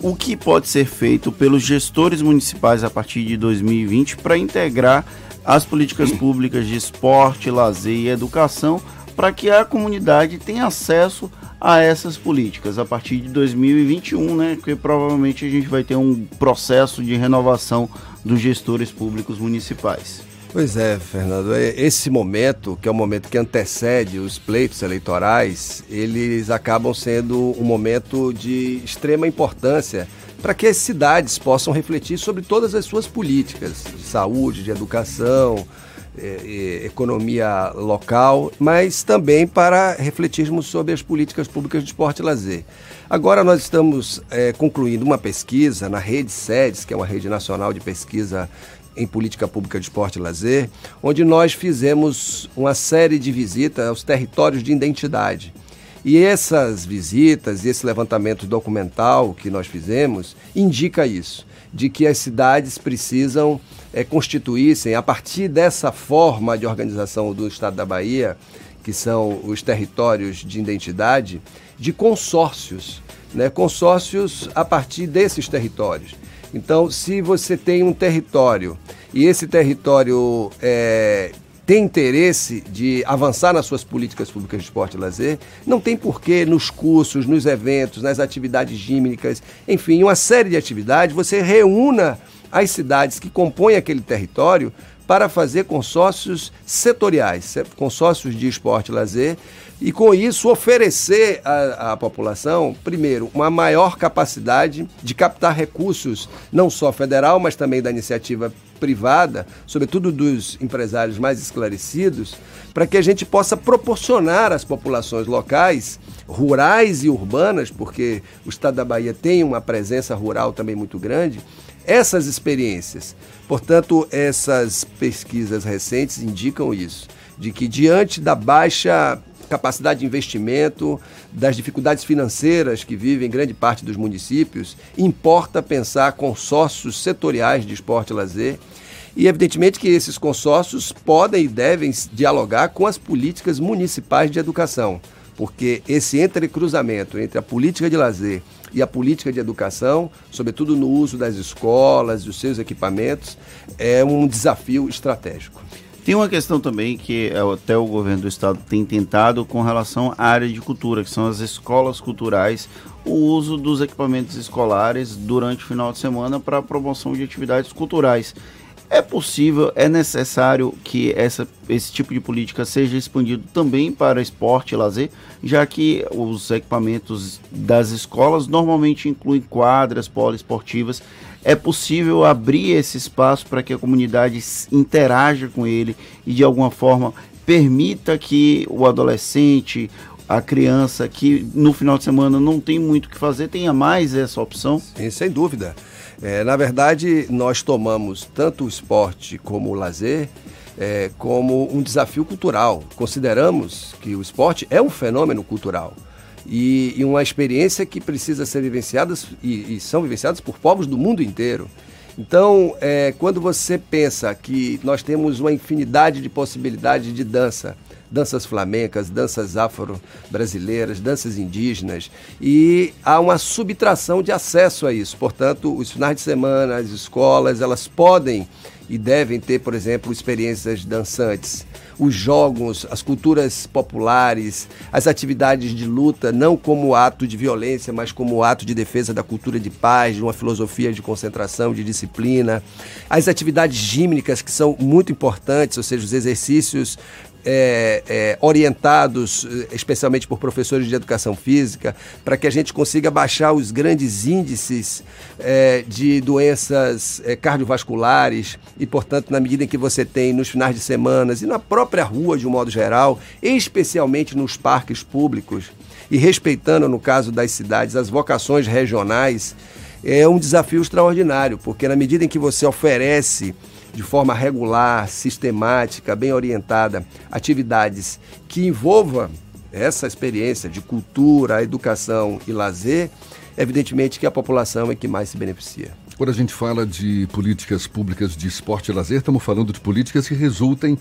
o que pode ser feito pelos gestores municipais a partir de 2020 para integrar as políticas públicas de esporte, lazer e educação para que a comunidade tenha acesso a essas políticas a partir de 2021, né? Porque provavelmente a gente vai ter um processo de renovação dos gestores públicos municipais. Pois é, Fernando. É, esse momento, que é o momento que antecede os pleitos eleitorais, eles acabam sendo um momento de extrema importância para que as cidades possam refletir sobre todas as suas políticas de saúde, de educação, eh, economia local, mas também para refletirmos sobre as políticas públicas de esporte e lazer. Agora nós estamos eh, concluindo uma pesquisa na Rede SEDES, que é uma rede nacional de pesquisa em política pública de esporte e lazer, onde nós fizemos uma série de visitas aos territórios de identidade. E essas visitas e esse levantamento documental que nós fizemos indica isso, de que as cidades precisam é, constituíssem, a partir dessa forma de organização do Estado da Bahia, que são os territórios de identidade, de consórcios, né? consórcios a partir desses territórios. Então, se você tem um território e esse território é, tem interesse de avançar nas suas políticas públicas de esporte e lazer, não tem porquê nos cursos, nos eventos, nas atividades gímnicas, enfim, uma série de atividades, você reúna as cidades que compõem aquele território para fazer consórcios setoriais, consórcios de esporte e lazer, e com isso oferecer à, à, população, primeiro, uma maior capacidade de captar recursos, não só federal, mas também da iniciativa privada, sobretudo dos empresários mais esclarecidos, para que a gente possa proporcionar às populações locais, rurais e urbanas, porque o estado da Bahia tem uma presença rural também muito grande, essas experiências. Portanto, essas pesquisas recentes indicam isso, de que diante da baixa capacidade de investimento, das dificuldades financeiras que vivem grande parte dos municípios, importa pensar consórcios setoriais de esporte e lazer. E evidentemente que esses consórcios podem e devem dialogar com as políticas municipais de educação, porque esse entrecruzamento entre a política de lazer e a política de educação, sobretudo no uso das escolas, dos seus equipamentos, é um desafio estratégico. Tem uma questão também que é, até o governo do estado tem tentado com relação à área de cultura, que são as escolas culturais, o uso dos equipamentos escolares durante o final de semana para a promoção de atividades culturais. É possível, é necessário que essa, esse tipo de política seja expandido também para esporte e lazer, já que os equipamentos das escolas normalmente incluem quadras poliesportivas. É possível abrir esse espaço para que a comunidade interaja com ele e de alguma forma permita que o adolescente, a criança que no final de semana não tem muito o que fazer, tenha mais essa opção? Sim, sem dúvida. É, na verdade, nós tomamos tanto o esporte como o lazer é, como um desafio cultural. Consideramos que o esporte é um fenômeno cultural e, e uma experiência que precisa ser vivenciada e, e, são vivenciadas por povos do mundo inteiro. Então, é, quando você pensa que nós temos uma infinidade de possibilidades de dança, danças flamencas, danças afro-brasileiras, danças indígenas, e há uma subtração de acesso a isso. Portanto, os finais de semana, as escolas, elas podem e devem ter, por exemplo, experiências dançantes. Os jogos, as culturas populares, as atividades de luta, não como ato de violência, mas como ato de defesa da cultura de paz, de uma filosofia de concentração, de disciplina. As atividades gímnicas, que são muito importantes, ou seja, os exercícios é, é, orientados eh, especialmente por professores de educação física, para que a gente consiga baixar os grandes índices é, de doenças é, cardiovasculares e, portanto, na medida em que você tem nos finais de semana e na própria rua de um modo geral, especialmente nos parques públicos, e respeitando, no caso das cidades, as vocações regionais, é um desafio extraordinário, porque na medida em que você oferece de forma regular, sistemática, bem orientada, atividades que envolva essa experiência de cultura, educação e lazer, evidentemente que a população é que mais se beneficia. Quando a gente fala de políticas públicas de esporte e lazer, estamos falando de políticas que resultem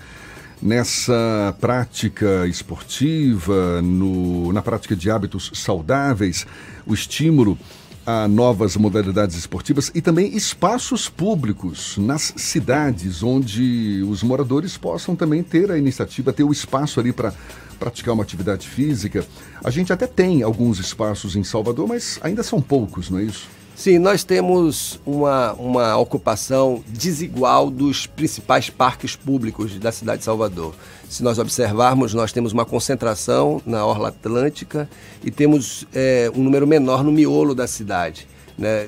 nessa prática esportiva, no, na prática de hábitos saudáveis, o estímulo a novas modalidades esportivas e também espaços públicos nas cidades, onde os moradores possam também ter a iniciativa, ter o espaço ali para praticar uma atividade física. A gente até tem alguns espaços em Salvador, mas ainda são poucos, não é isso? Sim, nós temos uma, uma ocupação desigual dos principais parques públicos da cidade de Salvador. Se nós observarmos, nós temos uma concentração na Orla Atlântica e temos é, um número menor no miolo da cidade. Né?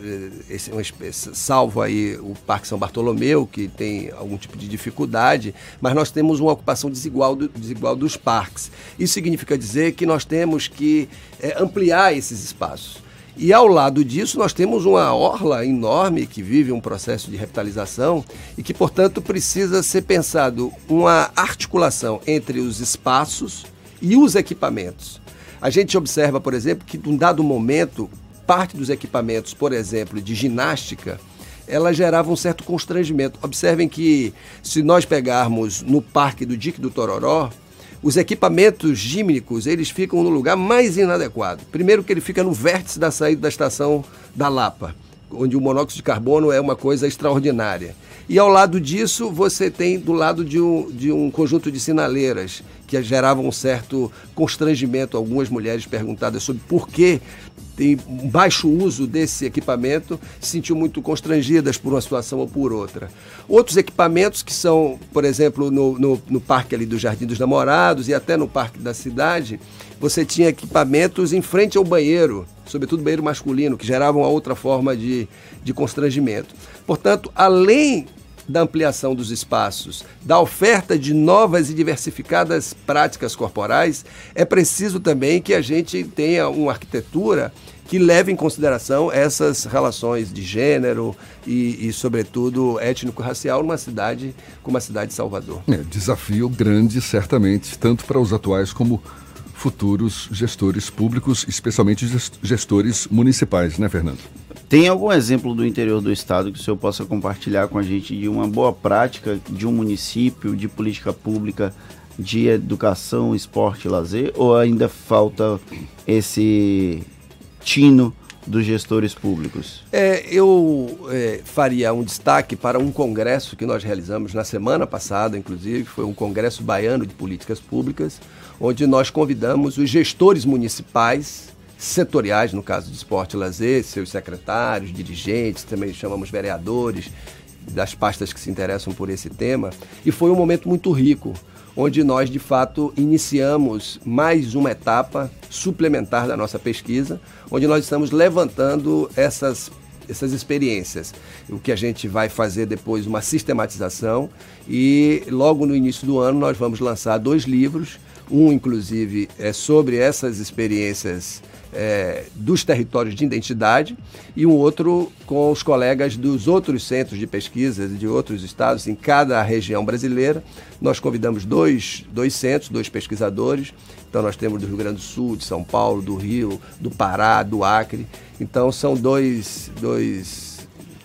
Esse, esse, salvo aí o Parque São Bartolomeu, que tem algum tipo de dificuldade, mas nós temos uma ocupação desigual, do, desigual dos parques. Isso significa dizer que nós temos que é, ampliar esses espaços. E ao lado disso, nós temos uma orla enorme que vive um processo de revitalização e que, portanto, precisa ser pensado uma articulação entre os espaços e os equipamentos. A gente observa, por exemplo, que num dado momento, parte dos equipamentos, por exemplo, de ginástica, ela gerava um certo constrangimento. Observem que se nós pegarmos no Parque do Dique do Tororó, os equipamentos gímnicos eles ficam no lugar mais inadequado. Primeiro que ele fica no vértice da saída da estação da Lapa, onde o monóxido de carbono é uma coisa extraordinária. E ao lado disso, você tem do lado de um, de um conjunto de sinaleiras que geravam um certo constrangimento. Algumas mulheres perguntadas sobre por que tem baixo uso desse equipamento se sentiu muito constrangidas por uma situação ou por outra. Outros equipamentos que são, por exemplo, no, no, no parque ali do Jardim dos Namorados e até no parque da cidade, você tinha equipamentos em frente ao banheiro, sobretudo banheiro masculino, que geravam outra forma de, de constrangimento. Portanto, além da ampliação dos espaços, da oferta de novas e diversificadas práticas corporais, é preciso também que a gente tenha uma arquitetura que leve em consideração essas relações de gênero e, e sobretudo, étnico-racial numa cidade como a cidade de Salvador. É, desafio grande, certamente, tanto para os atuais como futuros gestores públicos, especialmente gestores municipais, né, Fernando? Tem algum exemplo do interior do estado que o senhor possa compartilhar com a gente de uma boa prática de um município, de política pública de educação, esporte e lazer? Ou ainda falta esse tino dos gestores públicos? É, eu é, faria um destaque para um congresso que nós realizamos na semana passada, inclusive, foi um congresso baiano de políticas públicas, onde nós convidamos os gestores municipais setoriais, no caso de esporte e lazer, seus secretários, dirigentes, também chamamos vereadores das pastas que se interessam por esse tema, e foi um momento muito rico, onde nós de fato iniciamos mais uma etapa suplementar da nossa pesquisa, onde nós estamos levantando essas essas experiências. O que a gente vai fazer depois uma sistematização e logo no início do ano nós vamos lançar dois livros, um inclusive é sobre essas experiências é, dos territórios de identidade e um outro com os colegas dos outros centros de pesquisa de outros estados em cada região brasileira. Nós convidamos dois, dois centros, dois pesquisadores. Então nós temos do Rio Grande do Sul, de São Paulo, do Rio, do Pará, do Acre. Então são dois, dois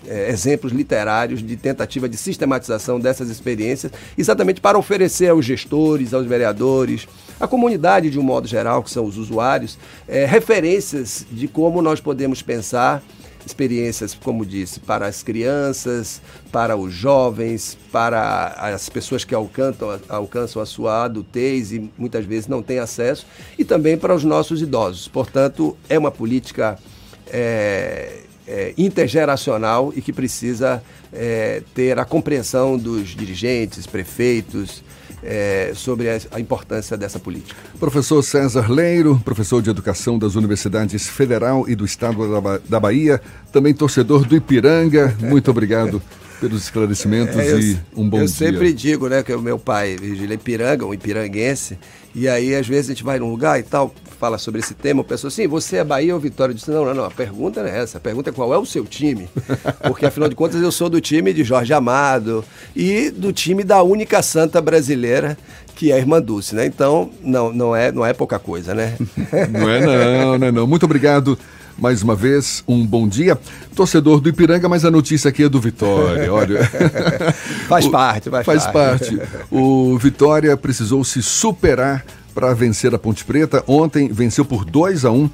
é, exemplos literários de tentativa de sistematização dessas experiências, exatamente para oferecer aos gestores, aos vereadores, à comunidade de um modo geral, que são os usuários, é, referências de como nós podemos pensar experiências, como disse, para as crianças, para os jovens, para as pessoas que alcançam, alcançam a sua adultez e muitas vezes não têm acesso, e também para os nossos idosos. Portanto, é uma política é, é, intergeracional e que precisa é, ter a compreensão dos dirigentes, prefeitos, é, sobre a, a, importância dessa política. Professor César Leiro, professor de Educação das Universidades Federal e do Estado da, da Bahia, também torcedor do Ipiranga, muito obrigado pelos esclarecimentos é, eu, e um bom eu dia. Eu sempre digo, né, que o meu pai, ele é Ipiranga, um ipiranguense, e aí às vezes a gente vai num lugar e tal, fala sobre esse tema, o pessoal assim, você é Bahia ou Vitória? Eu disse, não, não, não, a pergunta não é essa, a pergunta é qual é o seu time, porque afinal de contas eu sou do time de Jorge Amado e do time da única santa brasileira, que é a Irmã Dulce, né? Então, não, não, é, não é pouca coisa, né? Não é não, não é não. Muito obrigado mais uma vez, um bom dia. Torcedor do Ipiranga, mas a notícia aqui é do Vitória, olha. faz parte, faz, faz parte. parte. O Vitória precisou se superar para vencer a Ponte Preta. Ontem venceu por 2 a 1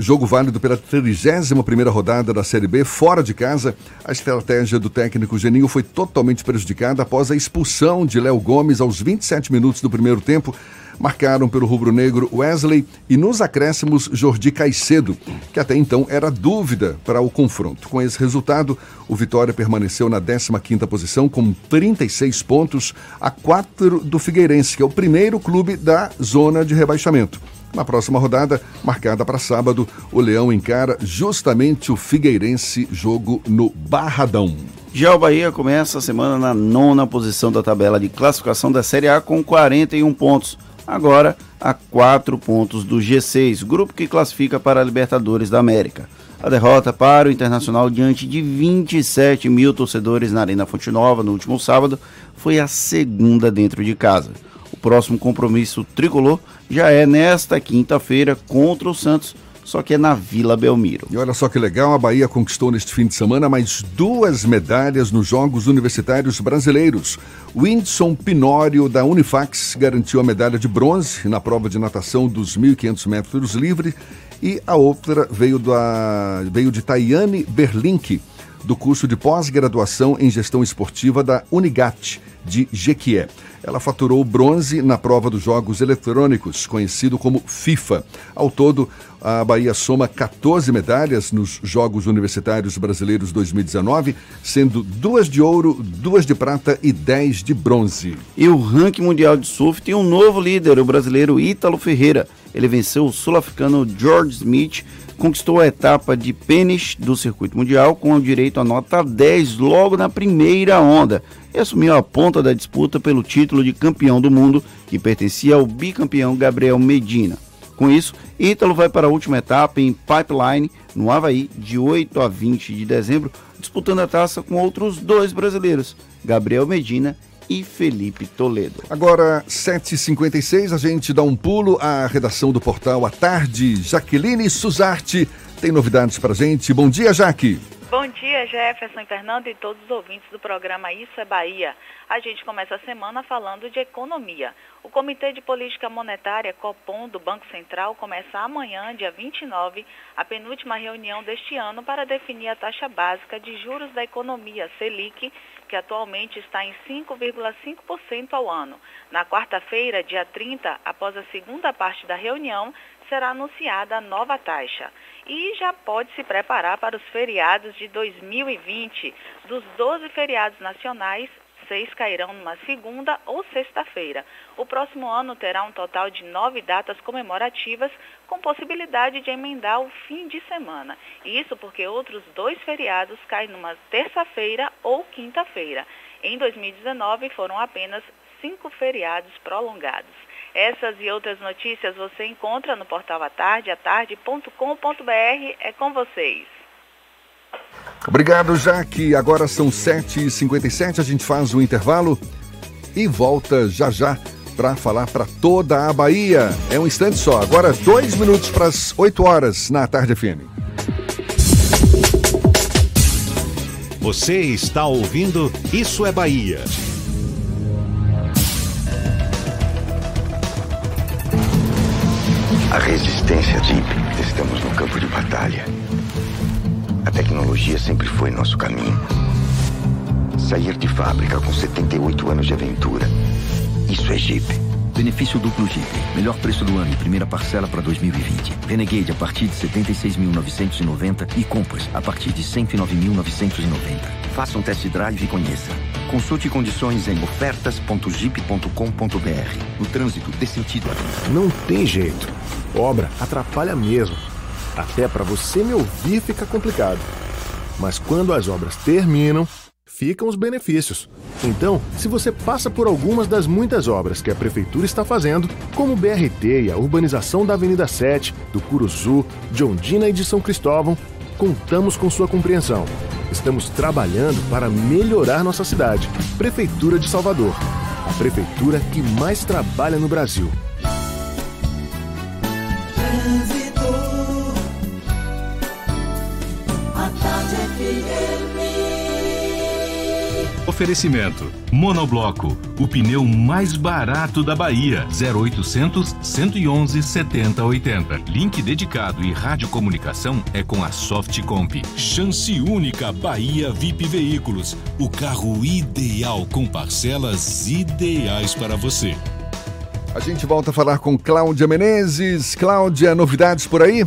Jogo válido pela 31 rodada da Série B, fora de casa. A estratégia do técnico Geninho foi totalmente prejudicada após a expulsão de Léo Gomes aos 27 minutos do primeiro tempo marcaram pelo rubro-negro Wesley e nos acréscimos Jordi Caicedo, que até então era dúvida para o confronto. Com esse resultado, o Vitória permaneceu na 15ª posição com 36 pontos, a 4 do Figueirense, que é o primeiro clube da zona de rebaixamento. Na próxima rodada, marcada para sábado, o Leão encara justamente o Figueirense, jogo no Barradão. Já o Bahia começa a semana na nona posição da tabela de classificação da Série A com 41 pontos. Agora a 4 pontos do G6, grupo que classifica para a Libertadores da América. A derrota para o Internacional diante de 27 mil torcedores na Arena Fonte Nova no último sábado foi a segunda dentro de casa. O próximo compromisso tricolor já é nesta quinta-feira contra o Santos, só que é na Vila Belmiro. E olha só que legal, a Bahia conquistou neste fim de semana mais duas medalhas nos Jogos Universitários Brasileiros. Windson Pinório, da Unifax, garantiu a medalha de bronze na prova de natação dos 1.500 metros livre e a outra veio, da, veio de Tayane Berlink, do curso de pós-graduação em gestão esportiva da Unigat, de Jequié. Ela faturou bronze na prova dos Jogos Eletrônicos, conhecido como FIFA. Ao todo, a Bahia soma 14 medalhas nos Jogos Universitários Brasileiros 2019, sendo duas de ouro, duas de prata e 10 de bronze. E o ranking mundial de surf tem um novo líder, o brasileiro Ítalo Ferreira. Ele venceu o sul-africano George Smith, conquistou a etapa de pênis do circuito mundial com o direito a nota 10 logo na primeira onda e assumiu a ponta da disputa pelo título de campeão do mundo que pertencia ao bicampeão Gabriel Medina. Com isso, Ítalo vai para a última etapa em Pipeline, no Havaí, de 8 a 20 de dezembro, disputando a taça com outros dois brasileiros, Gabriel Medina e Felipe Toledo. Agora, 7h56, a gente dá um pulo à redação do portal à tarde. Jaqueline Suzarte tem novidades para gente. Bom dia, Jaque. Bom dia, Jefferson e Fernando e todos os ouvintes do programa Isso é Bahia. A gente começa a semana falando de economia. O Comitê de Política Monetária, COPOM, do Banco Central, começa amanhã, dia 29, a penúltima reunião deste ano para definir a taxa básica de juros da economia, Selic, que atualmente está em 5,5% ao ano. Na quarta-feira, dia 30, após a segunda parte da reunião, será anunciada a nova taxa e já pode se preparar para os feriados de 2020. Dos 12 feriados nacionais, seis cairão numa segunda ou sexta-feira. O próximo ano terá um total de nove datas comemorativas, com possibilidade de emendar o fim de semana. Isso porque outros dois feriados caem numa terça-feira ou quinta-feira. Em 2019 foram apenas cinco feriados prolongados. Essas e outras notícias você encontra no portal atarde, atarde.com.br. É com vocês. Obrigado, Jaque. Agora são 7h57, a gente faz o intervalo e volta já já para falar para toda a Bahia. É um instante só. Agora, dois minutos para as 8 horas na Tarde FM. Você está ouvindo Isso é Bahia. A resistência Jeep. Estamos no campo de batalha. A tecnologia sempre foi nosso caminho. Sair de fábrica com 78 anos de aventura. Isso é Jeep. Benefício duplo Jeep. Melhor preço do ano e primeira parcela para 2020. Renegade a partir de 76.990 e Compass a partir de 109.990. Faça um test drive e conheça. Consulte condições em ofertas.jeep.com.br. No trânsito, dê sentido. Não tem jeito. Obra atrapalha mesmo. Até para você me ouvir fica complicado. Mas quando as obras terminam, ficam os benefícios. Então, se você passa por algumas das muitas obras que a prefeitura está fazendo, como o BRT e a urbanização da Avenida 7, do Curuzu, de Ondina e de São Cristóvão, contamos com sua compreensão. Estamos trabalhando para melhorar nossa cidade. Prefeitura de Salvador. A prefeitura que mais trabalha no Brasil. Oferecimento: Monobloco, o pneu mais barato da Bahia. 0800 111 7080. Link dedicado e radiocomunicação é com a Softcomp. Chance única Bahia VIP Veículos. O carro ideal com parcelas ideais para você. A gente volta a falar com Cláudia Menezes. Cláudia, novidades por aí?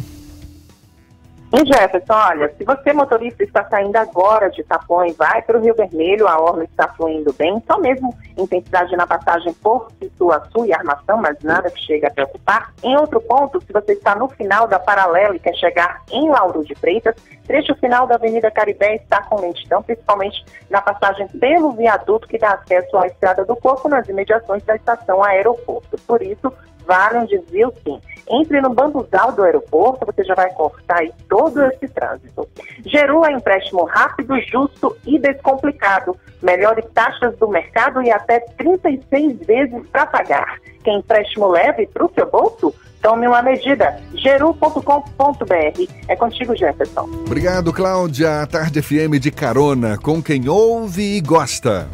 Em Jefferson, olha, se você, motorista, está saindo agora de Itapuã e vai para o Rio Vermelho, a orla está fluindo bem, só mesmo intensidade na passagem por Sul e Armação, mas nada que chegue a preocupar. Em outro ponto, se você está no final da paralela e quer chegar em Lauro de Freitas, trecho final da Avenida Caribé está com lentidão, principalmente na passagem pelo viaduto que dá acesso à Estrada do Corpo nas imediações da estação aeroporto. Por isso, vale um desvio sim. Entre no bambuzal do aeroporto, você já vai cortar aí todo esse trânsito. Geru é empréstimo rápido, justo e descomplicado. Melhores taxas do mercado e até 36 vezes para pagar. Quer empréstimo leve para o seu bolso? Tome uma medida. geru.com.br. É contigo, Jefferson. Obrigado, Cláudia. A Tarde FM de carona com quem ouve e gosta.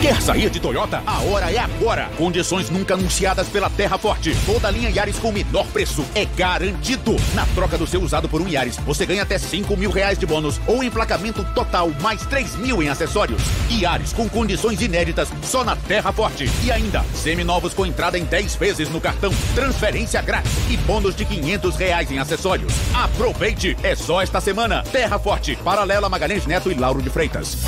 Quer sair de Toyota? A hora é agora. Condições nunca anunciadas pela Terra Forte. Toda a linha Yaris com o menor preço é garantido. Na troca do seu usado por um Yaris, você ganha até 5 mil reais de bônus ou emplacamento total mais 3 mil em acessórios. Yaris com condições inéditas só na Terra Forte. E ainda, seminovos com entrada em 10 vezes no cartão, transferência grátis e bônus de 500 reais em acessórios. Aproveite! É só esta semana. Terra Forte, paralela Magalhães Neto e Lauro de Freitas.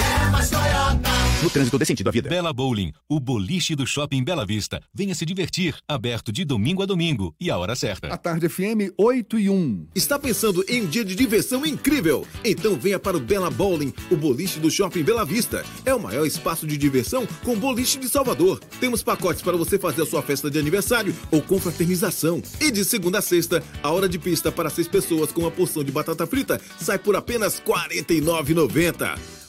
No trânsito dê sentido à vida. Bela Bowling, o boliche do Shopping Bela Vista. Venha se divertir, aberto de domingo a domingo e a hora certa. A Tarde FM 8 e 1. Está pensando em um dia de diversão incrível? Então venha para o Bela Bowling, o boliche do Shopping Bela Vista. É o maior espaço de diversão com boliche de Salvador. Temos pacotes para você fazer a sua festa de aniversário ou confraternização. E de segunda a sexta, a hora de pista para seis pessoas com uma porção de batata frita sai por apenas R$ 49,90.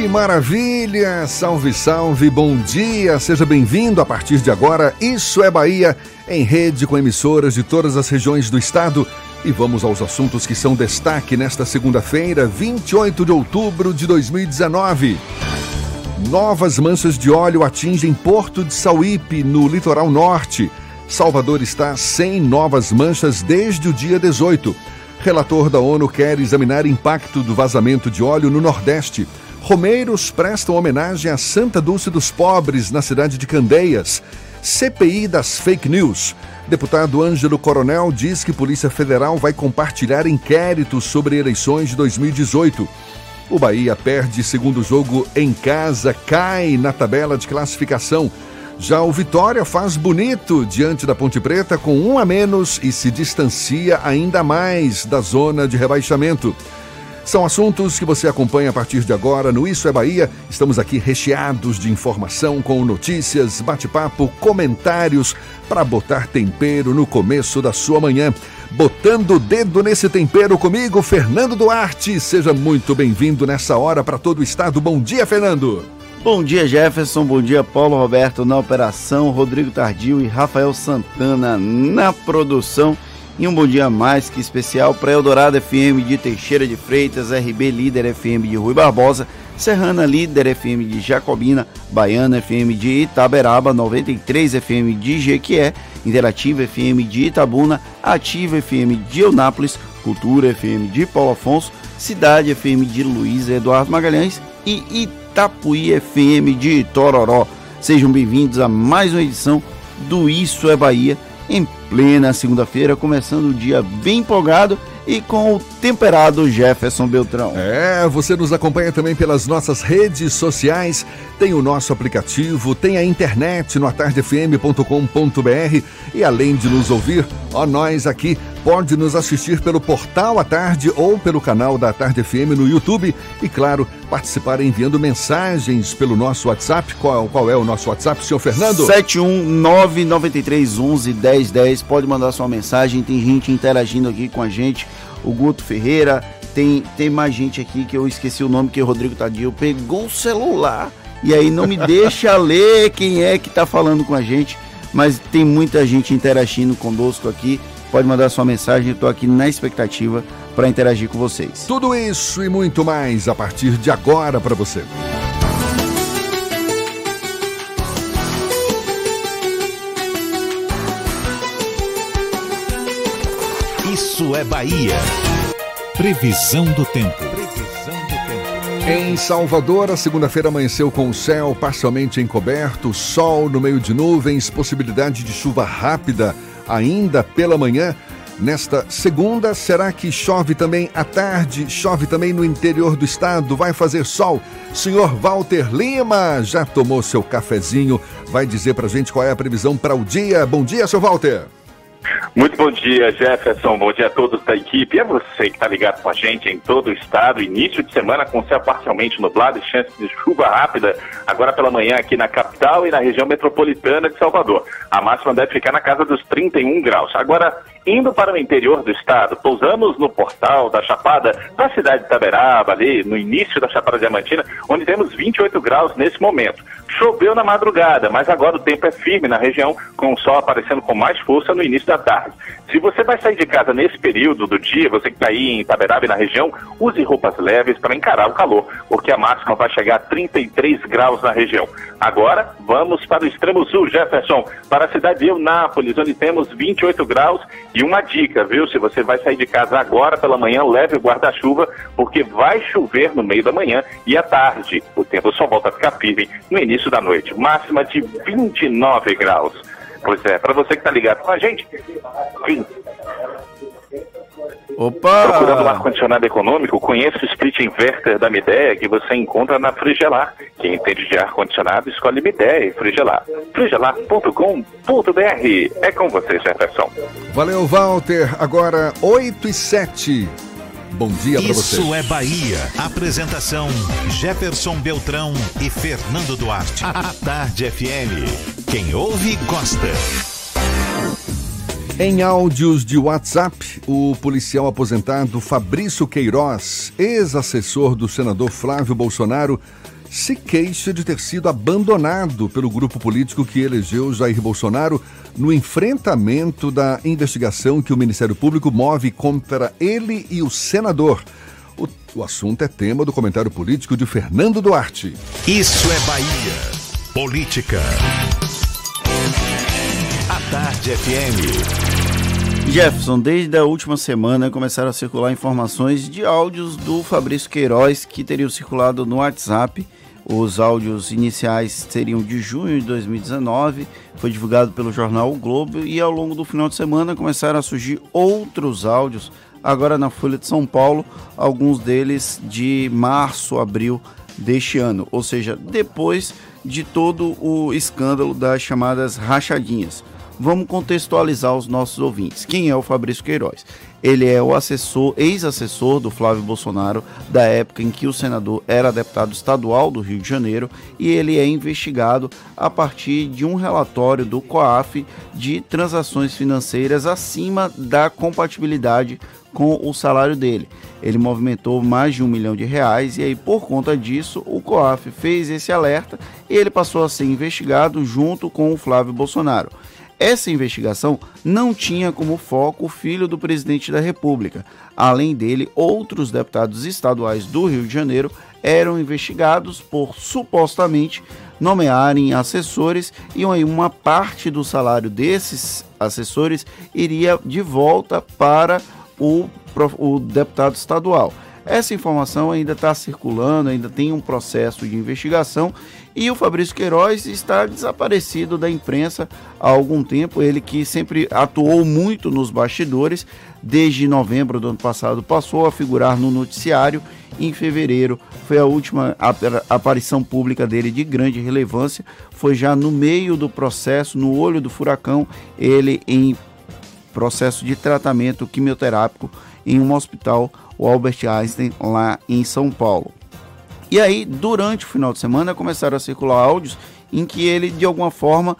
Que maravilha! Salve, salve, bom dia! Seja bem-vindo a partir de agora. Isso é Bahia, em rede com emissoras de todas as regiões do estado. E vamos aos assuntos que são destaque nesta segunda-feira, 28 de outubro de 2019. Novas manchas de óleo atingem Porto de Sauípe, no litoral norte. Salvador está sem novas manchas desde o dia 18. Relator da ONU quer examinar impacto do vazamento de óleo no Nordeste. Romeiros prestam homenagem a Santa Dulce dos Pobres na cidade de Candeias. CPI das fake news. Deputado Ângelo Coronel diz que Polícia Federal vai compartilhar inquéritos sobre eleições de 2018. O Bahia perde segundo jogo em casa, cai na tabela de classificação. Já o Vitória faz bonito diante da Ponte Preta com um a menos e se distancia ainda mais da zona de rebaixamento. São assuntos que você acompanha a partir de agora no Isso é Bahia. Estamos aqui recheados de informação com notícias, bate-papo, comentários para botar tempero no começo da sua manhã. Botando o dedo nesse tempero comigo, Fernando Duarte. Seja muito bem-vindo nessa hora para todo o estado. Bom dia, Fernando. Bom dia, Jefferson. Bom dia, Paulo Roberto na operação, Rodrigo Tardio e Rafael Santana na produção. E um bom dia mais que especial para Eldorado FM de Teixeira de Freitas, RB Líder FM de Rui Barbosa, Serrana Líder FM de Jacobina, Baiana FM de Itaberaba, 93 FM de Jequié, Interativa FM de Itabuna, Ativa FM de Eunápolis, Cultura FM de Paulo Afonso, Cidade FM de Luiz Eduardo Magalhães e Itapuí FM de Tororó. Sejam bem-vindos a mais uma edição do Isso é Bahia, em plena segunda-feira, começando o dia bem empolgado e com o temperado Jefferson Beltrão. É, você nos acompanha também pelas nossas redes sociais, tem o nosso aplicativo, tem a internet no atardefm.com.br e além de nos ouvir, ó nós aqui pode nos assistir pelo portal à tarde ou pelo canal da Tarde FM no YouTube. E claro, participar enviando mensagens pelo nosso WhatsApp. Qual, qual é o nosso WhatsApp, senhor Fernando? 71993111010. Pode mandar sua mensagem, tem gente interagindo aqui com a gente. O Guto Ferreira, tem, tem mais gente aqui que eu esqueci o nome, que o Rodrigo Tadil pegou o celular e aí não me deixa ler quem é que tá falando com a gente. Mas tem muita gente interagindo conosco aqui. Pode mandar sua mensagem, estou aqui na expectativa para interagir com vocês. Tudo isso e muito mais a partir de agora para você. Isso é Bahia. Previsão do tempo. Em Salvador, a segunda-feira amanheceu com o céu parcialmente encoberto, sol no meio de nuvens, possibilidade de chuva rápida ainda pela manhã. Nesta segunda, será que chove também à tarde? Chove também no interior do estado? Vai fazer sol? Senhor Walter Lima já tomou seu cafezinho? Vai dizer pra gente qual é a previsão para o dia? Bom dia, seu Walter. Muito bom dia, Jefferson. Bom dia a todos da equipe. É você que está ligado com a gente em todo o estado. Início de semana com céu parcialmente nublado e chance de chuva rápida agora pela manhã aqui na capital e na região metropolitana de Salvador. A máxima deve ficar na casa dos 31 graus. Agora, indo para o interior do estado, pousamos no portal da Chapada, na cidade de Taberaba, ali no início da Chapada Diamantina, onde temos 28 graus nesse momento. Choveu na madrugada, mas agora o tempo é firme na região, com o sol aparecendo com mais força no início da tarde. Se você vai sair de casa nesse período do dia, você que está aí em Itaberaba e na região, use roupas leves para encarar o calor, porque a máxima vai chegar a 33 graus na região. Agora, vamos para o extremo sul, Jefferson, para a cidade de Eunápolis, onde temos 28 graus. E uma dica, viu? Se você vai sair de casa agora pela manhã, leve o guarda-chuva, porque vai chover no meio da manhã e à tarde. O tempo só volta a ficar firme no início da noite. Máxima de 29 graus. Pois é, para você que está ligado com a gente, vim. Opa! Procurando um ar-condicionado econômico, conheça o split inverter da Midea que você encontra na Frigelar. Quem entende de ar-condicionado, escolhe Midea e Frigelar. frigelar.com.br. É com você, Jefferson. Valeu, Walter. Agora 8 e 7. Bom dia para você. Isso é Bahia. Apresentação: Jefferson Beltrão e Fernando Duarte. A Tarde FM. Quem ouve, gosta. Em áudios de WhatsApp, o policial aposentado Fabrício Queiroz, ex-assessor do senador Flávio Bolsonaro, se queixa de ter sido abandonado pelo grupo político que elegeu Jair Bolsonaro no enfrentamento da investigação que o Ministério Público move contra ele e o senador. O, o assunto é tema do comentário político de Fernando Duarte. Isso é Bahia. Política. Tarde FM. Jefferson, desde a última semana começaram a circular informações de áudios do Fabrício Queiroz que teriam circulado no WhatsApp. Os áudios iniciais seriam de junho de 2019, foi divulgado pelo jornal O Globo e ao longo do final de semana começaram a surgir outros áudios, agora na Folha de São Paulo, alguns deles de março, abril deste ano, ou seja, depois de todo o escândalo das chamadas rachadinhas. Vamos contextualizar os nossos ouvintes. Quem é o Fabrício Queiroz? Ele é o assessor, ex-assessor do Flávio Bolsonaro, da época em que o senador era deputado estadual do Rio de Janeiro, e ele é investigado a partir de um relatório do COAF de transações financeiras acima da compatibilidade com o salário dele. Ele movimentou mais de um milhão de reais e aí, por conta disso, o COAF fez esse alerta e ele passou a ser investigado junto com o Flávio Bolsonaro. Essa investigação não tinha como foco o filho do presidente da República. Além dele, outros deputados estaduais do Rio de Janeiro eram investigados por supostamente nomearem assessores e uma parte do salário desses assessores iria de volta para o, o deputado estadual. Essa informação ainda está circulando, ainda tem um processo de investigação e o Fabrício Queiroz está desaparecido da imprensa há algum tempo. Ele que sempre atuou muito nos bastidores, desde novembro do ano passado passou a figurar no noticiário. Em fevereiro foi a última aparição pública dele de grande relevância. Foi já no meio do processo, no olho do furacão, ele em processo de tratamento quimioterápico em um hospital, o Albert Einstein, lá em São Paulo. E aí, durante o final de semana, começaram a circular áudios em que ele, de alguma forma,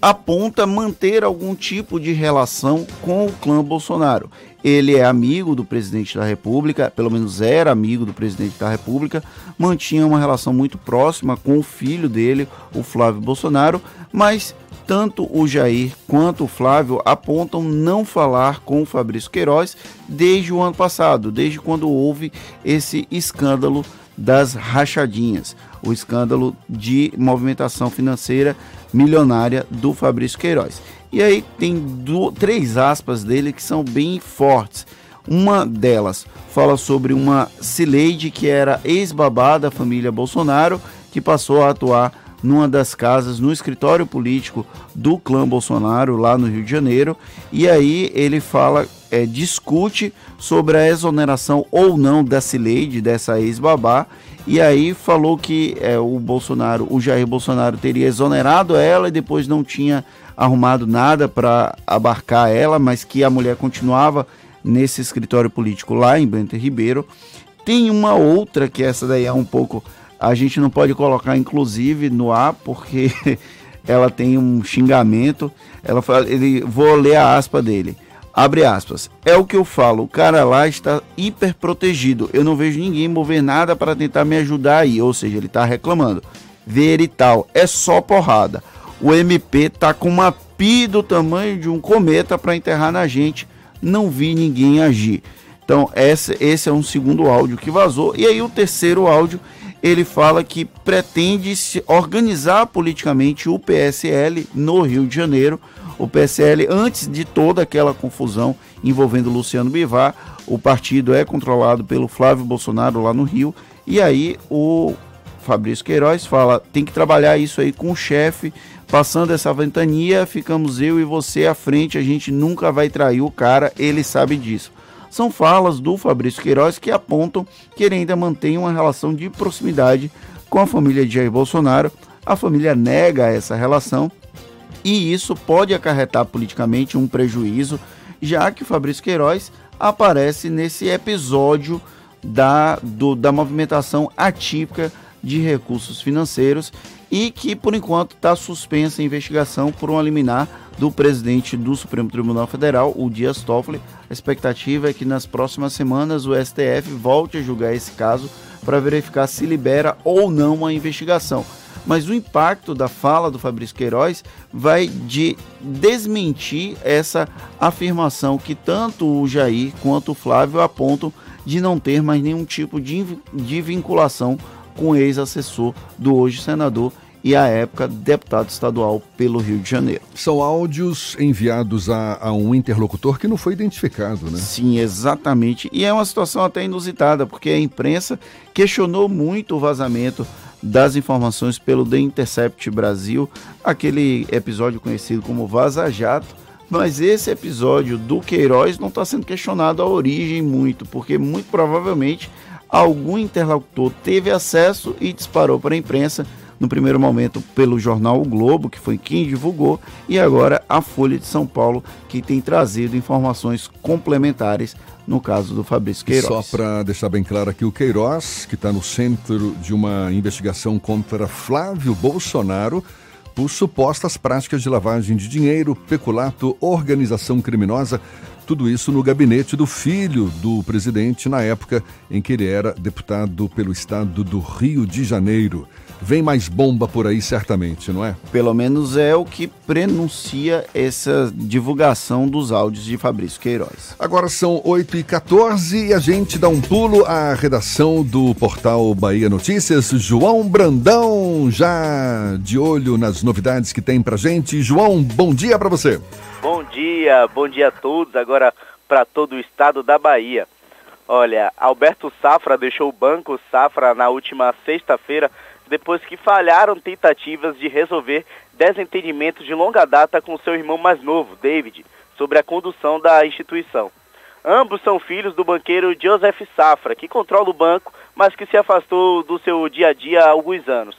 aponta manter algum tipo de relação com o clã Bolsonaro. Ele é amigo do presidente da República, pelo menos era amigo do presidente da República, mantinha uma relação muito próxima com o filho dele, o Flávio Bolsonaro, mas tanto o Jair quanto o Flávio apontam não falar com o Fabrício Queiroz desde o ano passado, desde quando houve esse escândalo das rachadinhas, o escândalo de movimentação financeira milionária do Fabrício Queiroz. E aí tem do, três aspas dele que são bem fortes. Uma delas fala sobre uma Cileide que era ex-babá da família Bolsonaro, que passou a atuar numa das casas, no escritório político do clã Bolsonaro, lá no Rio de Janeiro. E aí ele fala, é, discute sobre a exoneração ou não da Cileide, dessa ex-babá. E aí falou que é, o Bolsonaro, o Jair Bolsonaro teria exonerado ela e depois não tinha arrumado nada para abarcar ela, mas que a mulher continuava nesse escritório político lá em Bento Ribeiro. Tem uma outra que essa daí é um pouco a gente não pode colocar, inclusive, no ar, porque ela tem um xingamento. Ela fala, ele, vou ler a aspa dele. Abre aspas. É o que eu falo, o cara lá está hiper protegido. Eu não vejo ninguém mover nada para tentar me ajudar aí. Ou seja, ele está reclamando. Ver e tal. É só porrada. O MP tá com uma pi do tamanho de um cometa para enterrar na gente. Não vi ninguém agir. Então, esse, esse é um segundo áudio que vazou. E aí, o terceiro áudio ele fala que pretende se organizar politicamente o PSL no Rio de Janeiro. O PSL, antes de toda aquela confusão envolvendo Luciano Bivar, o partido é controlado pelo Flávio Bolsonaro lá no Rio. E aí o Fabrício Queiroz fala: tem que trabalhar isso aí com o chefe, passando essa ventania, ficamos eu e você à frente, a gente nunca vai trair o cara, ele sabe disso. São falas do Fabrício Queiroz que apontam que ele ainda mantém uma relação de proximidade com a família de Jair Bolsonaro. A família nega essa relação e isso pode acarretar politicamente um prejuízo, já que Fabrício Queiroz aparece nesse episódio da, do, da movimentação atípica de recursos financeiros e que, por enquanto, está suspensa a investigação por um liminar do presidente do Supremo Tribunal Federal, o Dias Toffoli. A expectativa é que nas próximas semanas o STF volte a julgar esse caso para verificar se libera ou não a investigação. Mas o impacto da fala do Fabrício Queiroz vai de desmentir essa afirmação que tanto o Jair quanto o Flávio apontam de não ter mais nenhum tipo de, de vinculação com o ex-assessor do hoje senador e à época deputado estadual pelo Rio de Janeiro. São áudios enviados a, a, um interlocutor que não foi identificado, né? Sim, exatamente. E é uma situação até inusitada, porque a imprensa questionou muito o vazamento das informações pelo The Intercept Brasil, aquele episódio conhecido como Vaza Jato. Mas esse episódio do Queiroz não está sendo questionado a origem muito, porque muito provavelmente algum interlocutor teve acesso e disparou para a imprensa, no primeiro momento pelo jornal O Globo, que foi quem divulgou, e agora a Folha de São Paulo, que tem trazido informações complementares no caso do Fabrício Queiroz. Só para deixar bem claro aqui, o Queiroz, que está no centro de uma investigação contra Flávio Bolsonaro por supostas práticas de lavagem de dinheiro, peculato, organização criminosa, tudo isso no gabinete do filho do presidente na época em que ele era deputado pelo estado do Rio de Janeiro. Vem mais bomba por aí, certamente, não é? Pelo menos é o que prenuncia essa divulgação dos áudios de Fabrício Queiroz. Agora são 8h14 e a gente dá um pulo à redação do portal Bahia Notícias. João Brandão, já de olho nas novidades que tem pra gente. João, bom dia para você. Bom dia, bom dia a todos. Agora para todo o estado da Bahia. Olha, Alberto Safra deixou o Banco Safra na última sexta-feira depois que falharam tentativas de resolver desentendimentos de longa data com seu irmão mais novo, David, sobre a condução da instituição. Ambos são filhos do banqueiro Joseph Safra, que controla o banco, mas que se afastou do seu dia a dia há alguns anos.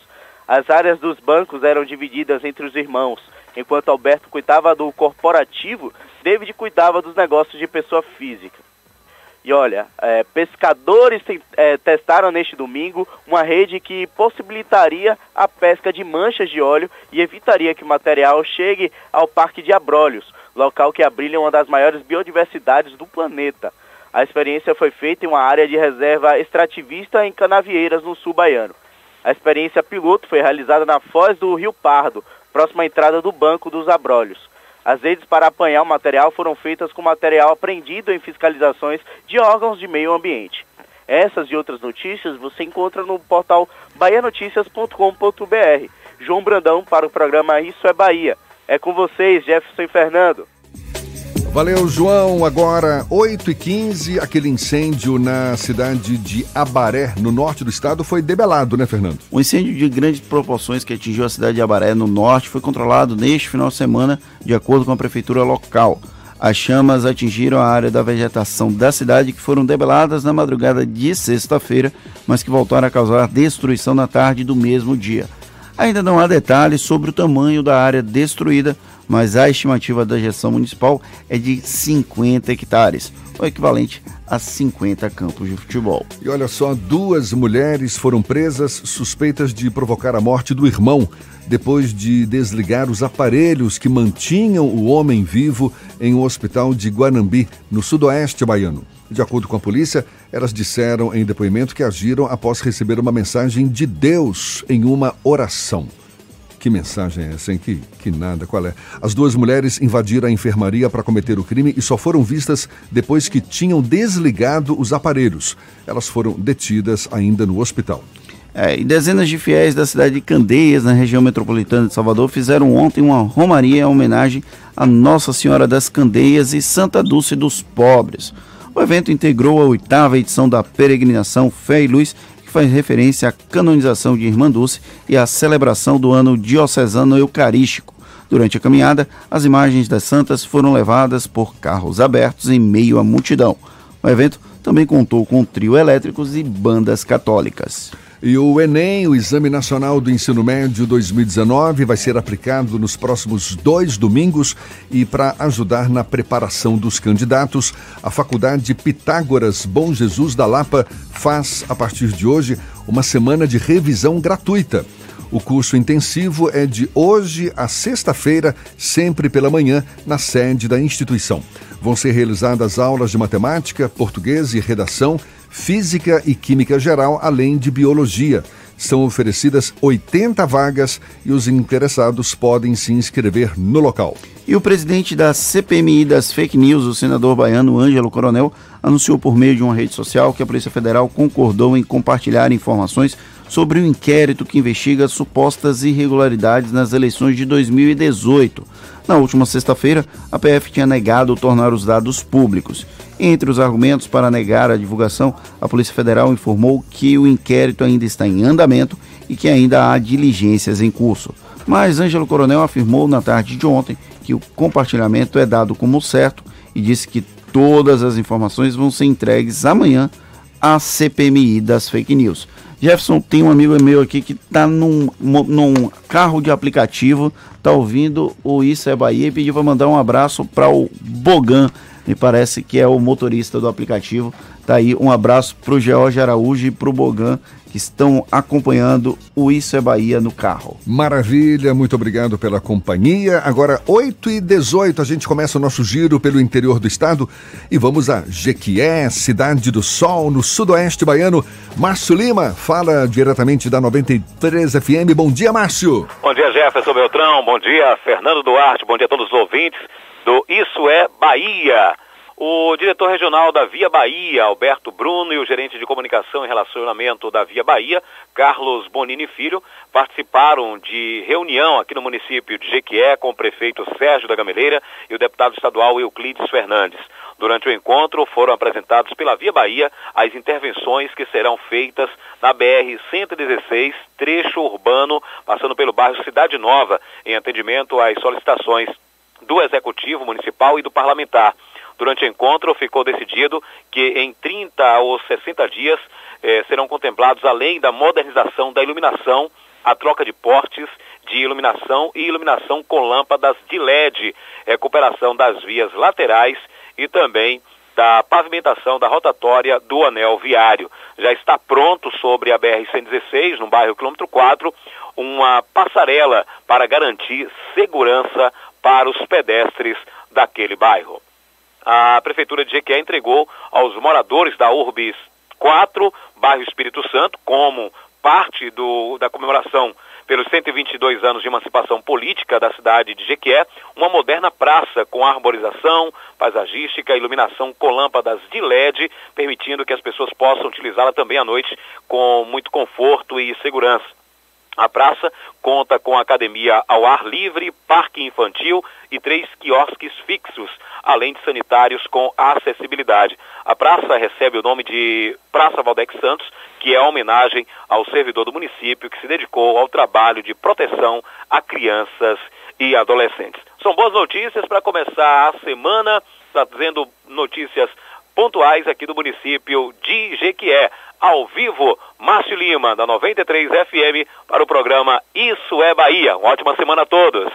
As áreas dos bancos eram divididas entre os irmãos. Enquanto Alberto cuidava do corporativo, David cuidava dos negócios de pessoa física. E olha, é, pescadores é, testaram neste domingo uma rede que possibilitaria a pesca de manchas de óleo e evitaria que o material chegue ao Parque de Abrolhos, local que abriga uma das maiores biodiversidades do planeta. A experiência foi feita em uma área de reserva extrativista em Canavieiras, no sul baiano. A experiência piloto foi realizada na foz do Rio Pardo, próxima à entrada do Banco dos Abrolhos. As redes para apanhar o material foram feitas com material apreendido em fiscalizações de órgãos de meio ambiente. Essas e outras notícias você encontra no portal baianoticias.com.br. João Brandão para o programa Isso é Bahia. É com vocês, Jefferson Fernando. Valeu, João. Agora, 8h15, aquele incêndio na cidade de Abaré, no norte do estado, foi debelado, né, Fernando? Um incêndio de grandes proporções que atingiu a cidade de Abaré, no norte, foi controlado neste final de semana, de acordo com a prefeitura local. As chamas atingiram a área da vegetação da cidade, que foram debeladas na madrugada de sexta-feira, mas que voltaram a causar destruição na tarde do mesmo dia. Ainda não há detalhes sobre o tamanho da área destruída, mas a estimativa da gestão municipal é de 50 hectares, o equivalente a 50 campos de futebol. E olha só, duas mulheres foram presas suspeitas de provocar a morte do irmão, depois de desligar os aparelhos que mantinham o homem vivo em um hospital de Guanambi, no sudoeste baiano. De acordo com a polícia, elas disseram em depoimento que agiram após receber uma mensagem de Deus em uma oração. Que mensagem é essa, hein? Que, que nada, qual é? As duas mulheres invadiram a enfermaria para cometer o crime e só foram vistas depois que tinham desligado os aparelhos. Elas foram detidas ainda no hospital. É, e dezenas de fiéis da cidade de Candeias, na região metropolitana de Salvador, fizeram ontem uma romaria em homenagem a Nossa Senhora das Candeias e Santa Dulce dos Pobres. O evento integrou a oitava edição da peregrinação Fé e Luz, que faz referência à canonização de Irmã Dulce e à celebração do ano diocesano eucarístico. Durante a caminhada, as imagens das santas foram levadas por carros abertos em meio à multidão. O evento também contou com trio elétricos e bandas católicas. E o Enem, o Exame Nacional do Ensino Médio 2019, vai ser aplicado nos próximos dois domingos e para ajudar na preparação dos candidatos, a Faculdade Pitágoras Bom Jesus da Lapa faz, a partir de hoje, uma semana de revisão gratuita. O curso intensivo é de hoje a sexta-feira, sempre pela manhã, na sede da instituição. Vão ser realizadas aulas de matemática, português e redação Física e Química Geral, além de Biologia. São oferecidas 80 vagas e os interessados podem se inscrever no local. E o presidente da CPMI das fake news, o senador baiano Ângelo Coronel, anunciou por meio de uma rede social que a Polícia Federal concordou em compartilhar informações sobre o um inquérito que investiga supostas irregularidades nas eleições de 2018. Na última sexta-feira, a PF tinha negado tornar os dados públicos. Entre os argumentos para negar a divulgação, a Polícia Federal informou que o inquérito ainda está em andamento e que ainda há diligências em curso. Mas Ângelo Coronel afirmou na tarde de ontem que o compartilhamento é dado como certo e disse que todas as informações vão ser entregues amanhã à CPMI das fake news. Jefferson, tem um amigo meu aqui que está num, num carro de aplicativo, está ouvindo o Isso é Bahia e pediu para mandar um abraço para o Bogan me parece que é o motorista do aplicativo. Tá aí um abraço para o George Araújo e para o Bogan que estão acompanhando o Isso é Bahia no carro. Maravilha, muito obrigado pela companhia. Agora, 8 e 18 a gente começa o nosso giro pelo interior do estado e vamos a Jequié, Cidade do Sol, no sudoeste baiano. Márcio Lima fala diretamente da 93 FM. Bom dia, Márcio. Bom dia, Jefferson Beltrão. Bom dia, Fernando Duarte. Bom dia a todos os ouvintes do Isso é Bahia. O diretor regional da Via Bahia, Alberto Bruno, e o gerente de comunicação e relacionamento da Via Bahia, Carlos Bonini Filho, participaram de reunião aqui no município de Jequié com o prefeito Sérgio da Gameleira e o deputado estadual Euclides Fernandes. Durante o encontro, foram apresentados pela Via Bahia as intervenções que serão feitas na BR-116, trecho urbano, passando pelo bairro Cidade Nova, em atendimento às solicitações do Executivo Municipal e do Parlamentar. Durante o encontro, ficou decidido que em 30 ou 60 dias eh, serão contemplados, além da modernização da iluminação, a troca de portes de iluminação e iluminação com lâmpadas de LED, recuperação das vias laterais e também da pavimentação da rotatória do anel viário. Já está pronto sobre a BR-116, no bairro quilômetro 4, uma passarela para garantir segurança para os pedestres daquele bairro. A Prefeitura de Jequié entregou aos moradores da Urbis 4, bairro Espírito Santo, como parte do, da comemoração pelos 122 anos de emancipação política da cidade de Jequié, uma moderna praça com arborização, paisagística, iluminação com lâmpadas de LED, permitindo que as pessoas possam utilizá-la também à noite com muito conforto e segurança. A praça conta com academia ao ar livre, parque infantil e três quiosques fixos, além de sanitários com acessibilidade. A praça recebe o nome de Praça Valdex Santos, que é a homenagem ao servidor do município que se dedicou ao trabalho de proteção a crianças e adolescentes. São boas notícias para começar a semana, trazendo notícias pontuais aqui do município de Jequié ao vivo, Márcio Lima, da 93 FM, para o programa Isso é Bahia. Uma ótima semana a todos.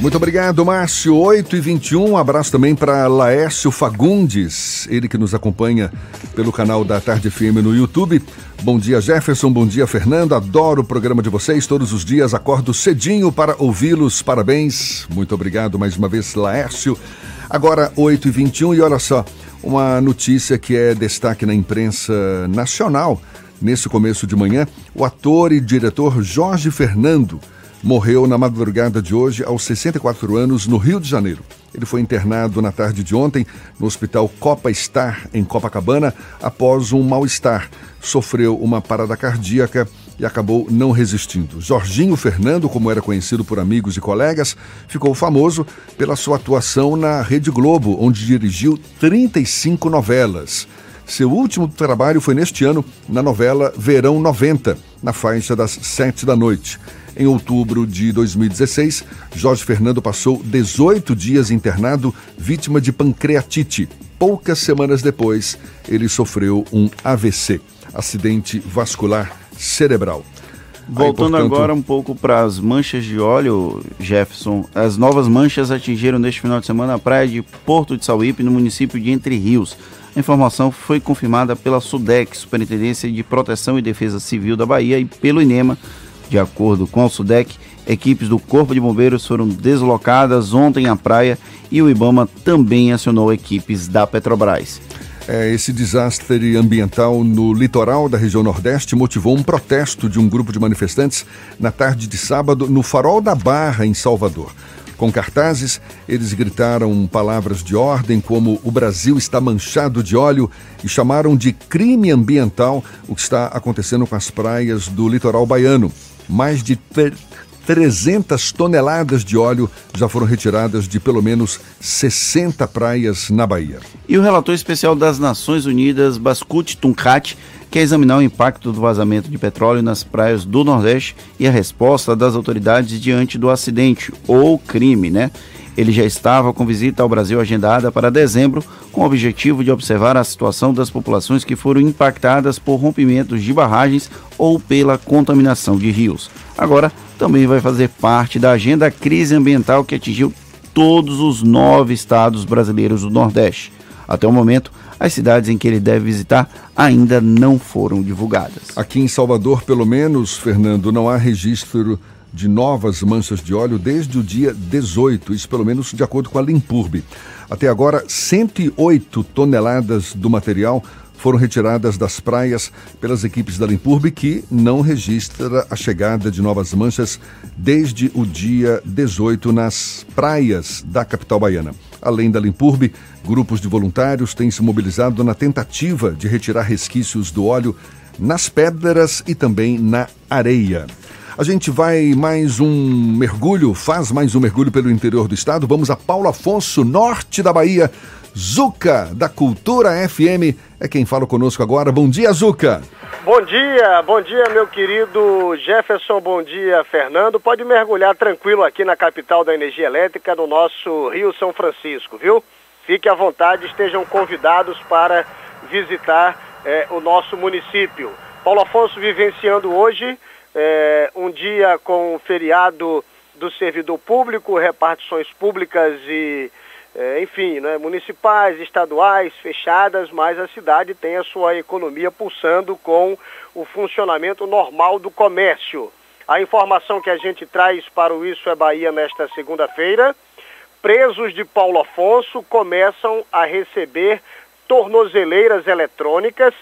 Muito obrigado, Márcio. 8 e 21 Um abraço também para Laércio Fagundes, ele que nos acompanha pelo canal da Tarde FM no YouTube. Bom dia, Jefferson. Bom dia, Fernando. Adoro o programa de vocês. Todos os dias acordo cedinho para ouvi-los. Parabéns. Muito obrigado mais uma vez, Laércio. Agora, 8 e 21 e olha só, uma notícia que é destaque na imprensa nacional. Nesse começo de manhã, o ator e diretor Jorge Fernando morreu na madrugada de hoje aos 64 anos no Rio de Janeiro. Ele foi internado na tarde de ontem no Hospital Copa Star, em Copacabana, após um mal-estar. Sofreu uma parada cardíaca e acabou não resistindo. Jorginho Fernando, como era conhecido por amigos e colegas, ficou famoso pela sua atuação na Rede Globo, onde dirigiu 35 novelas. Seu último trabalho foi neste ano, na novela Verão 90, na faixa das sete da noite. Em outubro de 2016, Jorge Fernando passou 18 dias internado, vítima de pancreatite. Poucas semanas depois, ele sofreu um AVC, acidente vascular cerebral. Voltando Aí, portanto, agora um pouco para as manchas de óleo, Jefferson. As novas manchas atingiram neste final de semana a praia de Porto de Sauípe, no município de Entre Rios. A informação foi confirmada pela SUDEC, Superintendência de Proteção e Defesa Civil da Bahia, e pelo INEMA. De acordo com a SUDEC, equipes do Corpo de Bombeiros foram deslocadas ontem à praia e o IBAMA também acionou equipes da Petrobras. É, esse desastre ambiental no litoral da região Nordeste motivou um protesto de um grupo de manifestantes na tarde de sábado no Farol da Barra, em Salvador. Com cartazes, eles gritaram palavras de ordem como o Brasil está manchado de óleo e chamaram de crime ambiental o que está acontecendo com as praias do litoral baiano. Mais de 300 toneladas de óleo já foram retiradas de pelo menos 60 praias na Bahia. E o relator especial das Nações Unidas, Bascut Tunkat, quer examinar o impacto do vazamento de petróleo nas praias do Nordeste e a resposta das autoridades diante do acidente ou crime, né? Ele já estava com visita ao Brasil agendada para dezembro, com o objetivo de observar a situação das populações que foram impactadas por rompimentos de barragens ou pela contaminação de rios. Agora, também vai fazer parte da agenda crise ambiental que atingiu todos os nove estados brasileiros do Nordeste. Até o momento, as cidades em que ele deve visitar ainda não foram divulgadas. Aqui em Salvador, pelo menos, Fernando, não há registro de novas manchas de óleo desde o dia 18, isso pelo menos de acordo com a Limpurbe. Até agora, 108 toneladas do material foram retiradas das praias pelas equipes da Limpurbe, que não registra a chegada de novas manchas desde o dia 18 nas praias da capital baiana. Além da Limpurbe, grupos de voluntários têm se mobilizado na tentativa de retirar resquícios do óleo nas pedras e também na areia. A gente vai mais um mergulho, faz mais um mergulho pelo interior do estado. Vamos a Paulo Afonso, norte da Bahia. Zuca, da Cultura FM, é quem fala conosco agora. Bom dia, Zuca. Bom dia, bom dia, meu querido Jefferson, bom dia, Fernando. Pode mergulhar tranquilo aqui na capital da energia elétrica, no nosso Rio São Francisco, viu? Fique à vontade, estejam convidados para visitar é, o nosso município. Paulo Afonso vivenciando hoje é, um dia com feriado do servidor público, repartições públicas e, é, enfim, né, municipais, estaduais, fechadas, mas a cidade tem a sua economia pulsando com o funcionamento normal do comércio. A informação que a gente traz para o Isso é Bahia nesta segunda-feira, presos de Paulo Afonso começam a receber tornozeleiras eletrônicas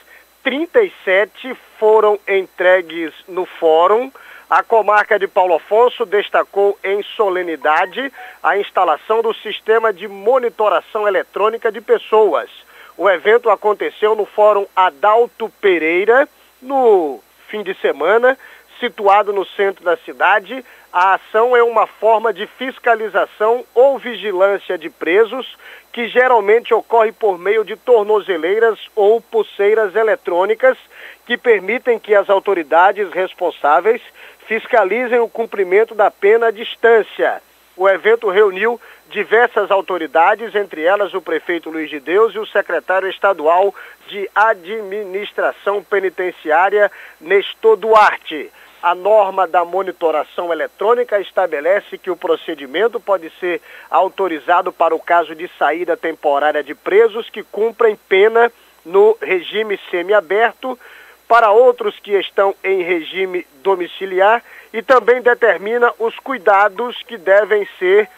37 foram entregues no fórum. A comarca de Paulo Afonso destacou em solenidade a instalação do sistema de monitoração eletrônica de pessoas. O evento aconteceu no Fórum Adalto Pereira, no fim de semana, situado no centro da cidade. A ação é uma forma de fiscalização ou vigilância de presos que geralmente ocorre por meio de tornozeleiras ou pulseiras eletrônicas que permitem que as autoridades responsáveis fiscalizem o cumprimento da pena à distância. O evento reuniu diversas autoridades, entre elas o prefeito Luiz de Deus e o secretário estadual de Administração Penitenciária, Nestor Duarte. A norma da monitoração eletrônica estabelece que o procedimento pode ser autorizado para o caso de saída temporária de presos que cumprem pena no regime semiaberto, para outros que estão em regime domiciliar e também determina os cuidados que devem ser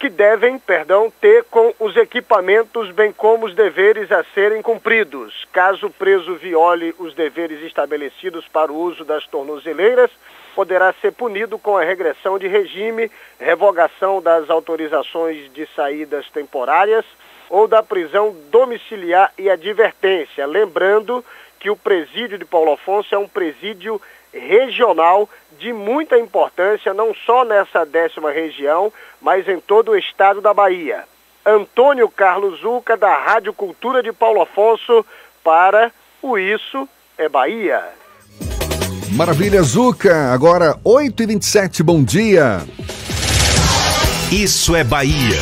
que devem, perdão, ter com os equipamentos, bem como os deveres a serem cumpridos. Caso o preso viole os deveres estabelecidos para o uso das tornozeleiras, poderá ser punido com a regressão de regime, revogação das autorizações de saídas temporárias ou da prisão domiciliar e advertência. Lembrando que o presídio de Paulo Afonso é um presídio regional de muita importância, não só nessa décima região, mas em todo o estado da Bahia. Antônio Carlos Zuca, da Rádio Cultura de Paulo Afonso, para o Isso é Bahia. Maravilha, Zuca. Agora, 8h27, bom dia. Isso é Bahia.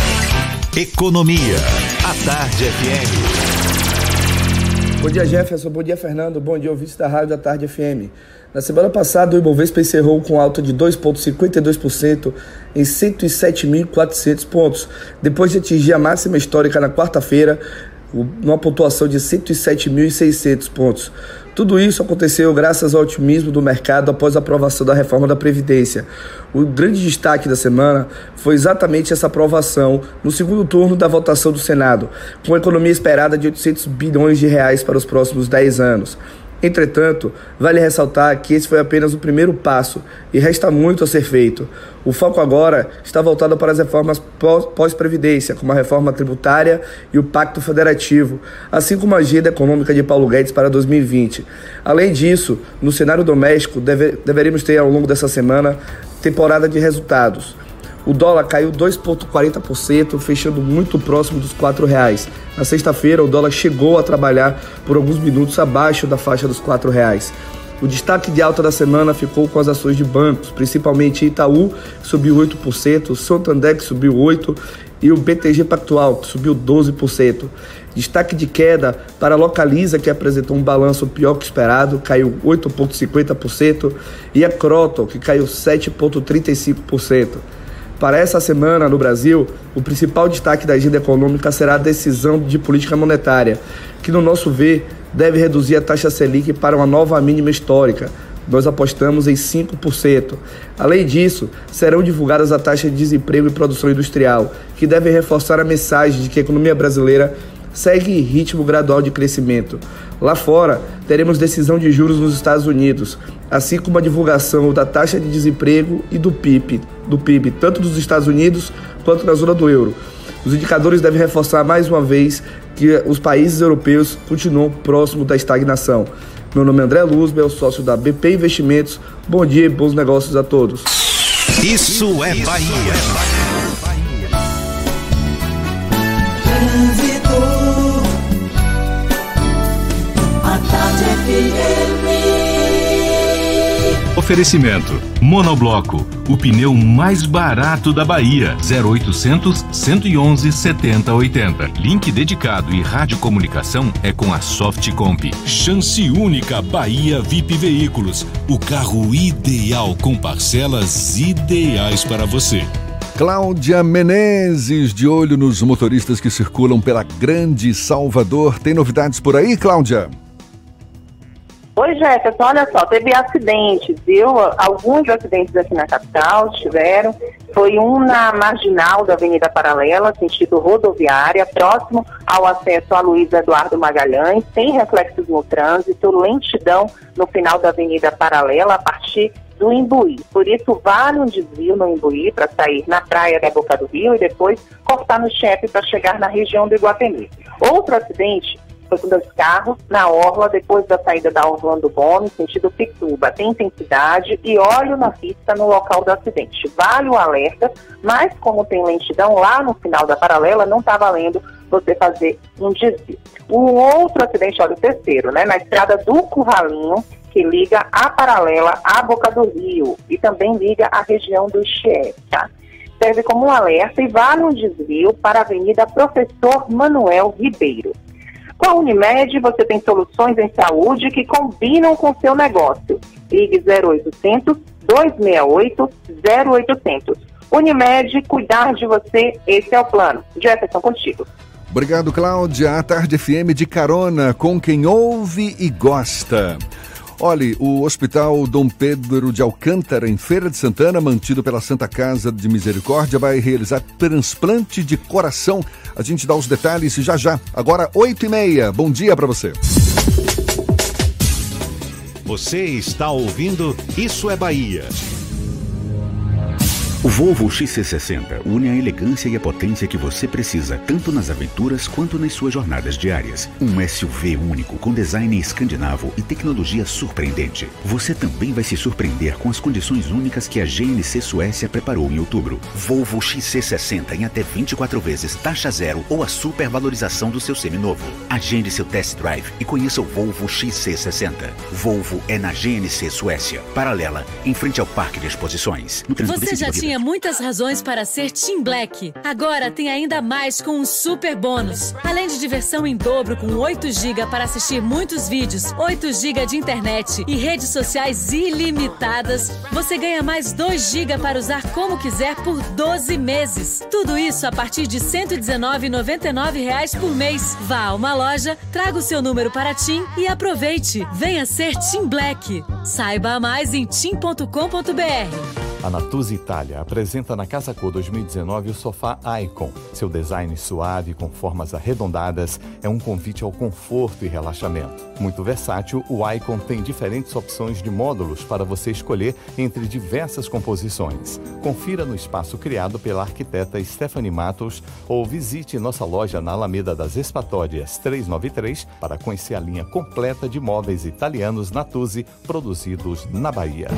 Economia. A Tarde FM. Bom dia, Jefferson. Bom dia, Fernando. Bom dia, ouvintes da Rádio da Tarde FM. Na semana passada, o Ibovespa encerrou com alta de 2,52% em 107.400 pontos, depois de atingir a máxima histórica na quarta-feira, numa pontuação de 107.600 pontos. Tudo isso aconteceu graças ao otimismo do mercado após a aprovação da reforma da Previdência. O grande destaque da semana foi exatamente essa aprovação no segundo turno da votação do Senado, com economia esperada de 800 bilhões de reais para os próximos 10 anos. Entretanto, vale ressaltar que esse foi apenas o primeiro passo e resta muito a ser feito. O foco agora está voltado para as reformas pós-previdência, como a reforma tributária e o Pacto Federativo, assim como a agenda econômica de Paulo Guedes para 2020. Além disso, no cenário doméstico, deve, deveremos ter ao longo dessa semana temporada de resultados. O dólar caiu 2,40%, fechando muito próximo dos R$ reais. Na sexta-feira, o dólar chegou a trabalhar por alguns minutos abaixo da faixa dos R$ reais. O destaque de alta da semana ficou com as ações de bancos, principalmente Itaú, que subiu 8%, Santander, que subiu 8%, e o BTG Pactual, que subiu 12%. Destaque de queda para a Localiza, que apresentou um balanço pior que esperado, caiu 8,50%, e a Croton, que caiu 7,35%. Para essa semana no Brasil, o principal destaque da agenda econômica será a decisão de política monetária, que, no nosso ver, deve reduzir a taxa Selic para uma nova mínima histórica. Nós apostamos em 5%. Além disso, serão divulgadas a taxa de desemprego e produção industrial, que devem reforçar a mensagem de que a economia brasileira segue ritmo gradual de crescimento. Lá fora, teremos decisão de juros nos Estados Unidos assim como a divulgação da taxa de desemprego e do PIB, do PIB, tanto dos Estados Unidos quanto na zona do euro. Os indicadores devem reforçar mais uma vez que os países europeus continuam próximos da estagnação. Meu nome é André Luzbel, sócio da BP Investimentos. Bom dia e bons negócios a todos. Isso é Bahia. Oferecimento: Monobloco, o pneu mais barato da Bahia. 0800 111 7080. Link dedicado e radiocomunicação é com a Softcomp. Chance única Bahia VIP Veículos. O carro ideal com parcelas ideais para você. Cláudia Menezes, de olho nos motoristas que circulam pela Grande Salvador. Tem novidades por aí, Cláudia? Oi, Jefferson, olha só, teve acidentes, viu? Alguns acidentes aqui na capital tiveram. Foi um na marginal da Avenida Paralela, sentido rodoviária, próximo ao acesso a Luiz Eduardo Magalhães. Tem reflexos no trânsito, lentidão no final da Avenida Paralela, a partir do Imbuí. Por isso, vale um desvio no Imbuí para sair na praia da Boca do Rio e depois cortar no chefe para chegar na região do Iguatemi. Outro acidente foi com dois carros na orla depois da saída da Orlando Gomes, sentido Pituba. Tem intensidade e óleo na pista no local do acidente. Vale o alerta, mas como tem lentidão lá no final da paralela, não está valendo você fazer um desvio. O outro acidente, olha o terceiro, né? Na estrada do Curralinho, que liga a paralela à Boca do Rio e também liga a região do Xie, tá? Serve como um alerta e vale um desvio para a Avenida Professor Manuel Ribeiro. Com a Unimed, você tem soluções em saúde que combinam com o seu negócio. Ligue 0800 268 0800. Unimed, cuidar de você, esse é o plano. Jefferson, contigo. Obrigado, Cláudia. A Tarde FM de carona com quem ouve e gosta. Olhe, o Hospital Dom Pedro de Alcântara, em Feira de Santana, mantido pela Santa Casa de Misericórdia, vai realizar transplante de coração. A gente dá os detalhes já já. Agora, 8 e meia. Bom dia para você. Você está ouvindo Isso é Bahia. O Volvo XC60 une a elegância e a potência que você precisa, tanto nas aventuras quanto nas suas jornadas diárias. Um SUV único com design escandinavo e tecnologia surpreendente. Você também vai se surpreender com as condições únicas que a GNC Suécia preparou em outubro. Volvo XC60 em até 24 vezes taxa zero ou a supervalorização do seu seminovo. Agende seu test drive e conheça o Volvo XC60. Volvo é na GNC Suécia, paralela, em frente ao Parque de Exposições. No trânsito Você já tinha muitas razões para ser Team Black. Agora tem ainda mais com um super bônus. Além de diversão em dobro com 8 GB para assistir muitos vídeos, 8 GB de internet e redes sociais ilimitadas, você ganha mais 2 GB para usar como quiser por 12 meses. Tudo isso a partir de 119,99 reais por mês. Vá a uma loja, traga o seu número para Tim e aproveite. Venha ser Team Black. Saiba mais em tim.com.br. A Itália apresenta na Casa Cor 2019 o sofá Icon. Seu design suave com formas arredondadas é um convite ao conforto e relaxamento. Muito versátil, o Icon tem diferentes opções de módulos para você escolher entre diversas composições. Confira no espaço criado pela arquiteta Stephanie Matos ou visite nossa loja na Alameda das Espatórias 393 para conhecer a linha completa de móveis italianos Natuzzi produzidos na Bahia.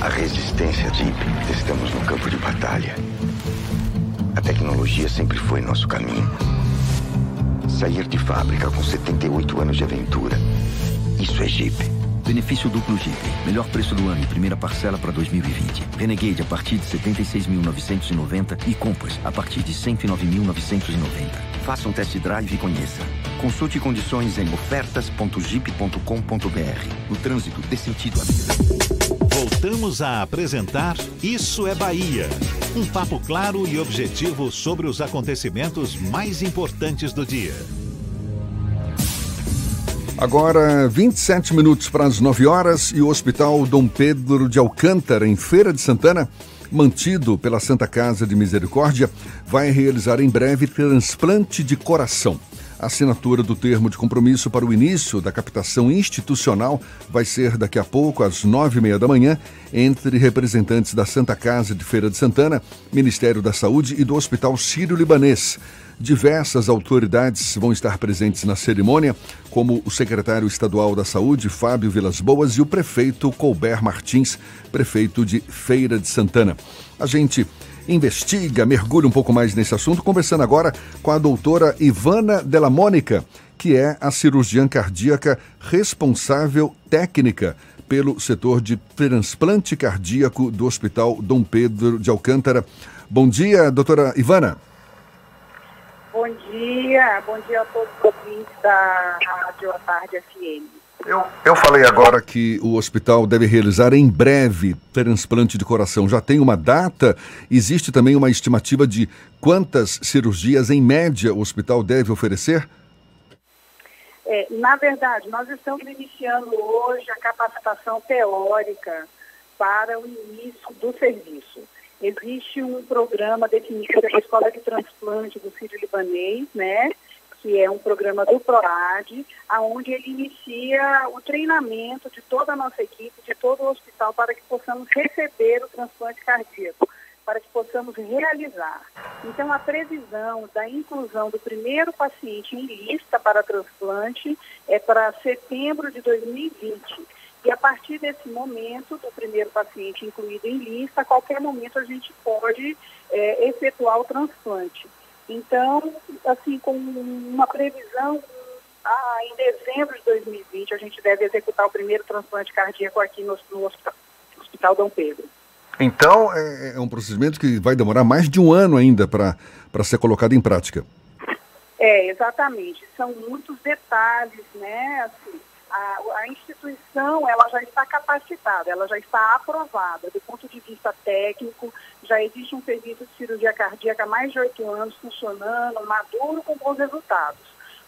A resistência Jeep testamos no campo de batalha. A tecnologia sempre foi nosso caminho. Sair de fábrica com 78 anos de aventura. Isso é Jeep. Benefício duplo Jeep. Melhor preço do ano e primeira parcela para 2020. Renegade a partir de 76.990 e Compass a partir de 109.990. Faça um test drive e conheça. Consulte condições em ofertas.jeep.com.br. No trânsito, dê sentido à vida. Voltamos a apresentar Isso é Bahia. Um papo claro e objetivo sobre os acontecimentos mais importantes do dia. Agora, 27 minutos para as 9 horas e o Hospital Dom Pedro de Alcântara, em Feira de Santana, mantido pela Santa Casa de Misericórdia, vai realizar em breve transplante de coração. A assinatura do termo de compromisso para o início da captação institucional vai ser daqui a pouco, às nove e meia da manhã, entre representantes da Santa Casa de Feira de Santana, Ministério da Saúde e do Hospital Sírio-Libanês. Diversas autoridades vão estar presentes na cerimônia, como o secretário estadual da Saúde, Fábio Vilas Boas, e o prefeito Colbert Martins, prefeito de Feira de Santana. A gente investiga, mergulha um pouco mais nesse assunto, conversando agora com a doutora Ivana Della Mônica, que é a cirurgiã cardíaca responsável técnica pelo setor de transplante cardíaco do Hospital Dom Pedro de Alcântara. Bom dia, doutora Ivana. Bom dia, bom dia a todos os ouvintes da Rádio Tarde FM. Eu, eu falei agora que o hospital deve realizar em breve transplante de coração. Já tem uma data? Existe também uma estimativa de quantas cirurgias, em média, o hospital deve oferecer? É, na verdade, nós estamos iniciando hoje a capacitação teórica para o início do serviço. Existe um programa definido pela Escola de Transplante do Sírio Libanês, né? Que é um programa do PROAD, aonde ele inicia o treinamento de toda a nossa equipe, de todo o hospital, para que possamos receber o transplante cardíaco, para que possamos realizar. Então, a previsão da inclusão do primeiro paciente em lista para transplante é para setembro de 2020. E a partir desse momento, do primeiro paciente incluído em lista, a qualquer momento a gente pode é, efetuar o transplante. Então, assim, com uma previsão, ah, em dezembro de 2020, a gente deve executar o primeiro transplante cardíaco aqui no, no hospital, Dom Pedro. Então, é, é um procedimento que vai demorar mais de um ano ainda para ser colocado em prática. É, exatamente. São muitos detalhes, né? Assim, a, a, instituição ela já está capacitada, ela já está aprovada do ponto de vista técnico, já existe um serviço de cirurgia cardíaca há mais de oito anos funcionando, maduro, com bons resultados.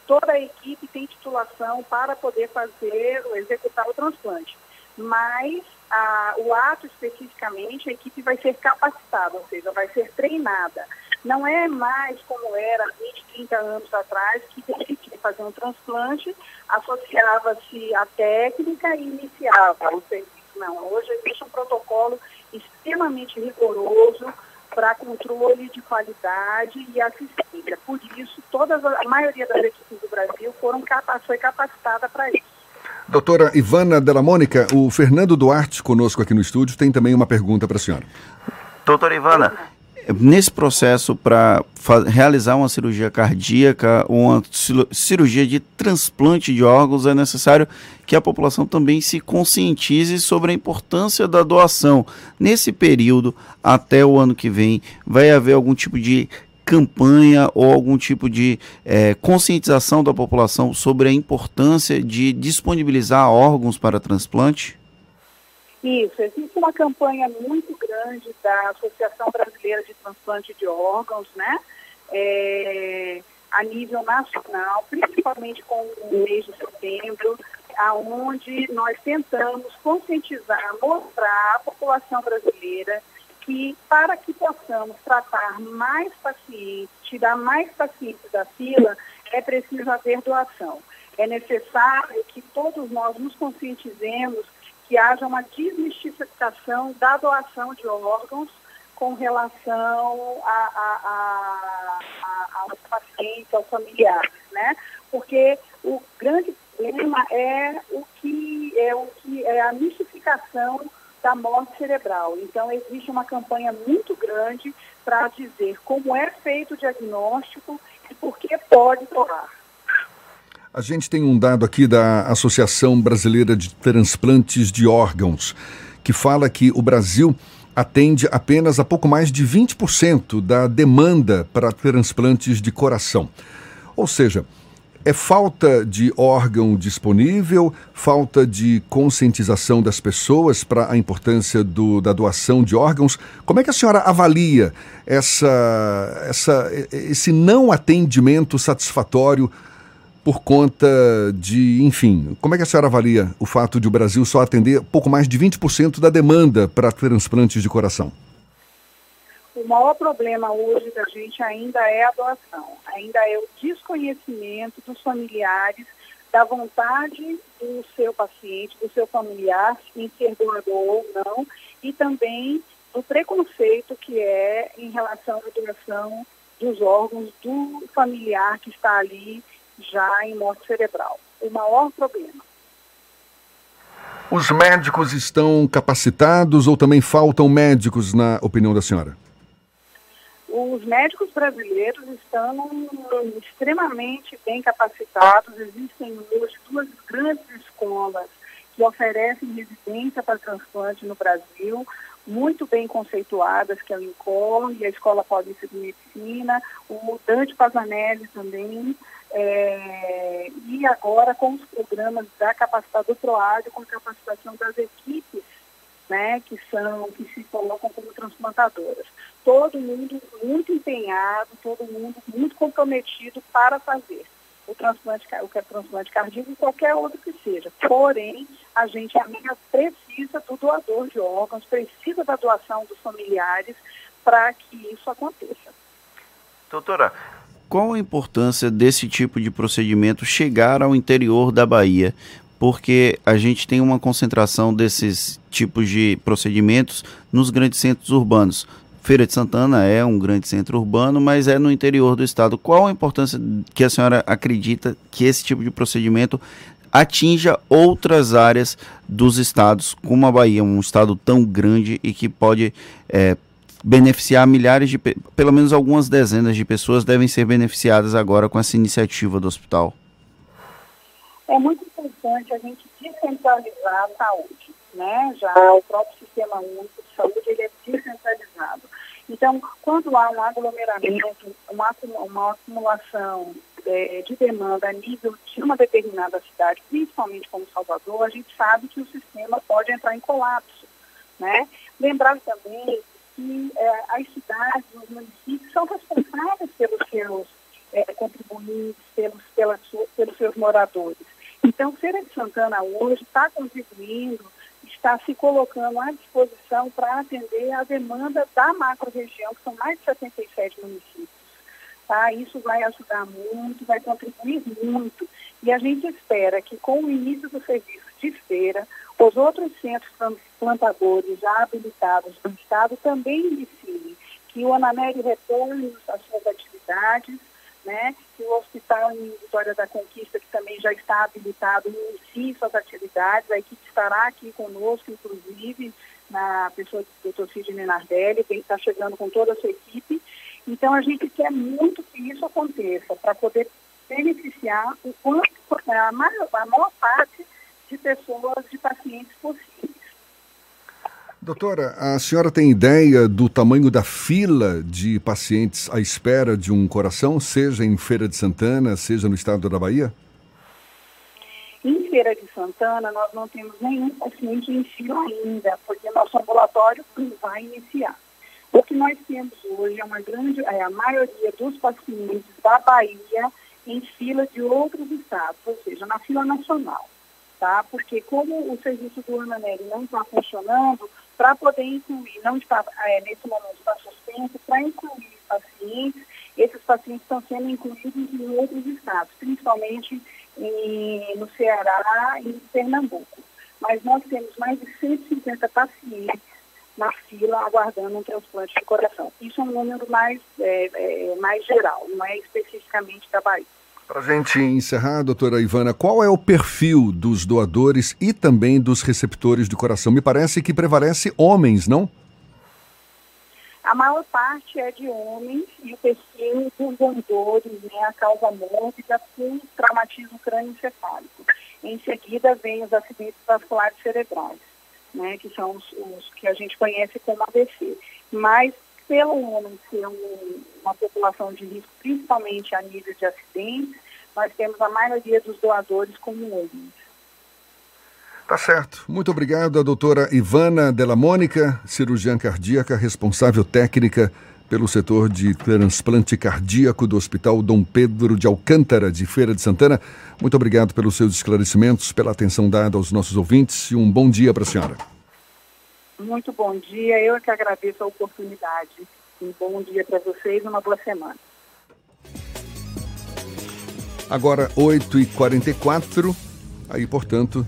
Toda a equipe tem titulação para poder fazer, executar o transplante. Mas a, o ato especificamente, a equipe vai ser capacitada, ou seja, vai ser treinada. Não é mais como era 20, 30 anos atrás, que que fazer um transplante, associava-se à técnica e iniciava o serviço. Não, hoje existe um protocolo extremamente rigoroso para controle de qualidade e assistência. Por isso, todas, a maioria das equipes do Brasil foram foi capacitada para isso. Doutora Ivana Della Mônica, o Fernando Duarte conosco aqui no estúdio tem também uma pergunta para a senhora. Doutora Ivana, nesse processo para realizar uma cirurgia cardíaca uma cirurgia de transplante de órgãos, é necessário que a população também se conscientize sobre a importância da doação. Nesse período, até o ano que vem, vai haver algum tipo de campanha ou algum tipo de é, conscientização da população sobre a importância de disponibilizar órgãos para transplante? Isso, existe uma campanha muito grande da Associação Brasileira de Transplante de Órgãos, né? É, a nível nacional, principalmente com o mês de setembro, aonde nós tentamos conscientizar, mostrar à população brasileira que para que possamos tratar mais pacientes, tirar mais pacientes da fila, é preciso haver doação. É necessário que todos nós nos conscientizemos que haja uma desmistificação da doação de órgãos com relação a, a, a, aos pacientes, aos familiares, né? Porque o grande problema é o que é o que é a mistificação da morte cerebral. Então existe uma campanha muito grande para dizer como é feito o diagnóstico e por que pode doar. A gente tem um dado aqui da Associação Brasileira de Transplantes de Órgãos, que fala que o Brasil atende apenas a pouco mais de 20% da demanda para transplantes de coração. Ou seja, é falta de órgão disponível, falta de conscientização das pessoas para a importância do, da doação de órgãos. Como é que a senhora avalia essa, essa, esse não atendimento satisfatório por conta de, enfim, como é que a senhora avalia o fato de o Brasil só atender pouco mais de 20% da demanda para transplantes de coração? o maior problema hoje da gente ainda é a doação, ainda é o desconhecimento dos familiares da vontade do seu paciente, do seu familiar em ser doador ou não, e também do preconceito que é em relação à doação dos órgãos do familiar que está ali já em morte cerebral. O maior problema. Os médicos estão capacitados ou também faltam médicos, na opinião da senhora? Os médicos brasileiros estão extremamente bem capacitados. Existem hoje duas grandes escolas que oferecem residência para transplante no Brasil, muito bem conceituadas, que é o INCOR e a Escola Paulista de Medicina, o Dante Pazanelli também, é, e agora com os programas da capacitação do PROAD, com a capacitação das equipes né, que são, que se colocam como transplantadoras todo mundo muito empenhado, todo mundo muito comprometido para fazer o transplante, o que é transplante cardíaco e qualquer outro que seja. Porém, a gente ainda precisa do doador de órgãos, precisa da doação dos familiares para que isso aconteça. Doutora, qual a importância desse tipo de procedimento chegar ao interior da Bahia? Porque a gente tem uma concentração desses tipos de procedimentos nos grandes centros urbanos. Feira de Santana é um grande centro urbano, mas é no interior do estado. Qual a importância que a senhora acredita que esse tipo de procedimento atinja outras áreas dos estados, como a Bahia, um estado tão grande e que pode é, beneficiar milhares de, pelo menos algumas dezenas de pessoas devem ser beneficiadas agora com essa iniciativa do hospital? É muito importante a gente descentralizar a saúde, né? Já o próprio sistema único de saúde ele é descentralizado. Então, quando há um aglomeramento, uma, uma acumulação é, de demanda a nível de uma determinada cidade, principalmente como Salvador, a gente sabe que o sistema pode entrar em colapso. Né? Lembrar também que é, as cidades, os municípios são responsáveis pelos seus é, contribuintes, pelos, pelas, pelos seus moradores. Então, Feira de Santana hoje está contribuindo está se colocando à disposição para atender a demanda da macro-região, que são mais de 77 municípios. Tá? Isso vai ajudar muito, vai contribuir muito. E a gente espera que com o início do serviço de feira, os outros centros plantadores já habilitados do Estado também iniciem, que o Anameri retorne às suas atividades, né? que o hospital em Vitória da Conquista, que também já está habilitado, inicie suas atividades, a equipe estará aqui conosco, inclusive, na pessoa do Dr. Sidney Nardelli, que está chegando com toda a sua equipe. Então, a gente quer muito que isso aconteça, para poder beneficiar o quanto, a maior, a maior parte de pessoas, de pacientes possíveis. Doutora, a senhora tem ideia do tamanho da fila de pacientes à espera de um coração, seja em Feira de Santana, seja no estado da Bahia? Em Feira de Santana, nós não temos nenhum paciente em fila ainda, porque nosso ambulatório vai iniciar. O que nós temos hoje é uma grande, é a maioria dos pacientes da Bahia em fila de outros estados, ou seja, na fila nacional, tá? Porque como o serviço do Ananelli não está funcionando, para poder incluir, não está, é, nesse momento está suspenso, para incluir pacientes, esses pacientes estão sendo incluídos em outros estados, principalmente em, no Ceará e em Pernambuco. Mas nós temos mais de 150 pacientes na fila aguardando um transplante de coração. Isso é um número mais, é, é, mais geral, não é especificamente da Bahia. Para a gente encerrar, doutora Ivana, qual é o perfil dos doadores e também dos receptores de coração? Me parece que prevalece homens, não? A maior parte é de homens e o perfil dos doadores, né, a causa mórbida com traumatismo crânioencefálico. Em seguida, vem os acidentes vasculares cerebrais, né, que são os, os que a gente conhece como AVC. Mas pelo homem ser um, uma população de risco, principalmente a nível de acidentes, nós temos a maioria dos doadores como homens. Tá certo. Muito obrigado a doutora Ivana Della Mônica, cirurgiã cardíaca, responsável técnica pelo setor de transplante cardíaco do Hospital Dom Pedro de Alcântara, de Feira de Santana. Muito obrigado pelos seus esclarecimentos, pela atenção dada aos nossos ouvintes e um bom dia para a senhora. Muito bom dia, eu é que agradeço a oportunidade. Um bom dia para vocês e uma boa semana. Agora 8h44, aí portanto,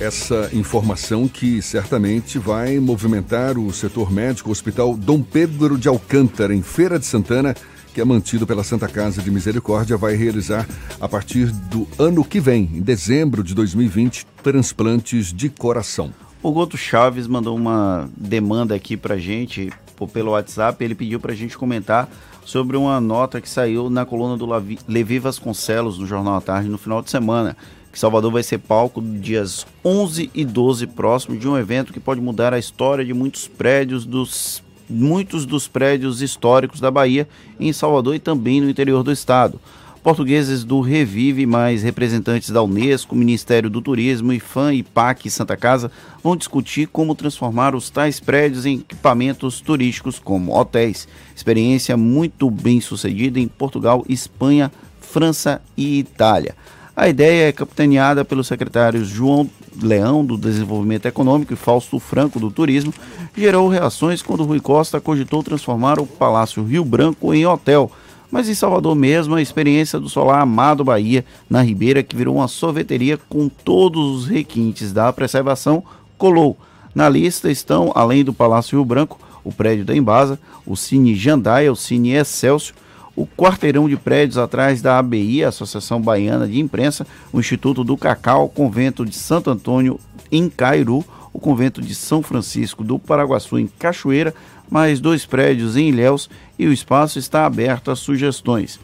essa informação que certamente vai movimentar o setor médico, o Hospital Dom Pedro de Alcântara, em Feira de Santana, que é mantido pela Santa Casa de Misericórdia, vai realizar a partir do ano que vem, em dezembro de 2020, transplantes de coração. O Goto Chaves mandou uma demanda aqui pra gente pelo WhatsApp, ele pediu pra gente comentar sobre uma nota que saiu na coluna do Levi Vasconcelos no Jornal à Tarde no final de semana, que Salvador vai ser palco dias 11 e 12 próximo de um evento que pode mudar a história de muitos prédios dos muitos dos prédios históricos da Bahia em Salvador e também no interior do estado. Portugueses do Revive, mais representantes da Unesco, Ministério do Turismo, IFAM, IPAC e Santa Casa vão discutir como transformar os tais prédios em equipamentos turísticos como hotéis. Experiência muito bem sucedida em Portugal, Espanha, França e Itália. A ideia é capitaneada pelos secretários João Leão, do Desenvolvimento Econômico, e Fausto Franco, do Turismo, gerou reações quando Rui Costa cogitou transformar o Palácio Rio Branco em hotel mas em Salvador mesmo, a experiência do Solar Amado Bahia, na Ribeira, que virou uma sorveteria com todos os requintes da preservação, colou. Na lista estão, além do Palácio Rio Branco, o prédio da Embasa, o Cine Jandaia, o Cine Excelsior, o quarteirão de prédios atrás da ABI, Associação Baiana de Imprensa, o Instituto do Cacau, o Convento de Santo Antônio em Cairu, o Convento de São Francisco do Paraguaçu em Cachoeira, mais dois prédios em Ilhéus e o espaço está aberto a sugestões.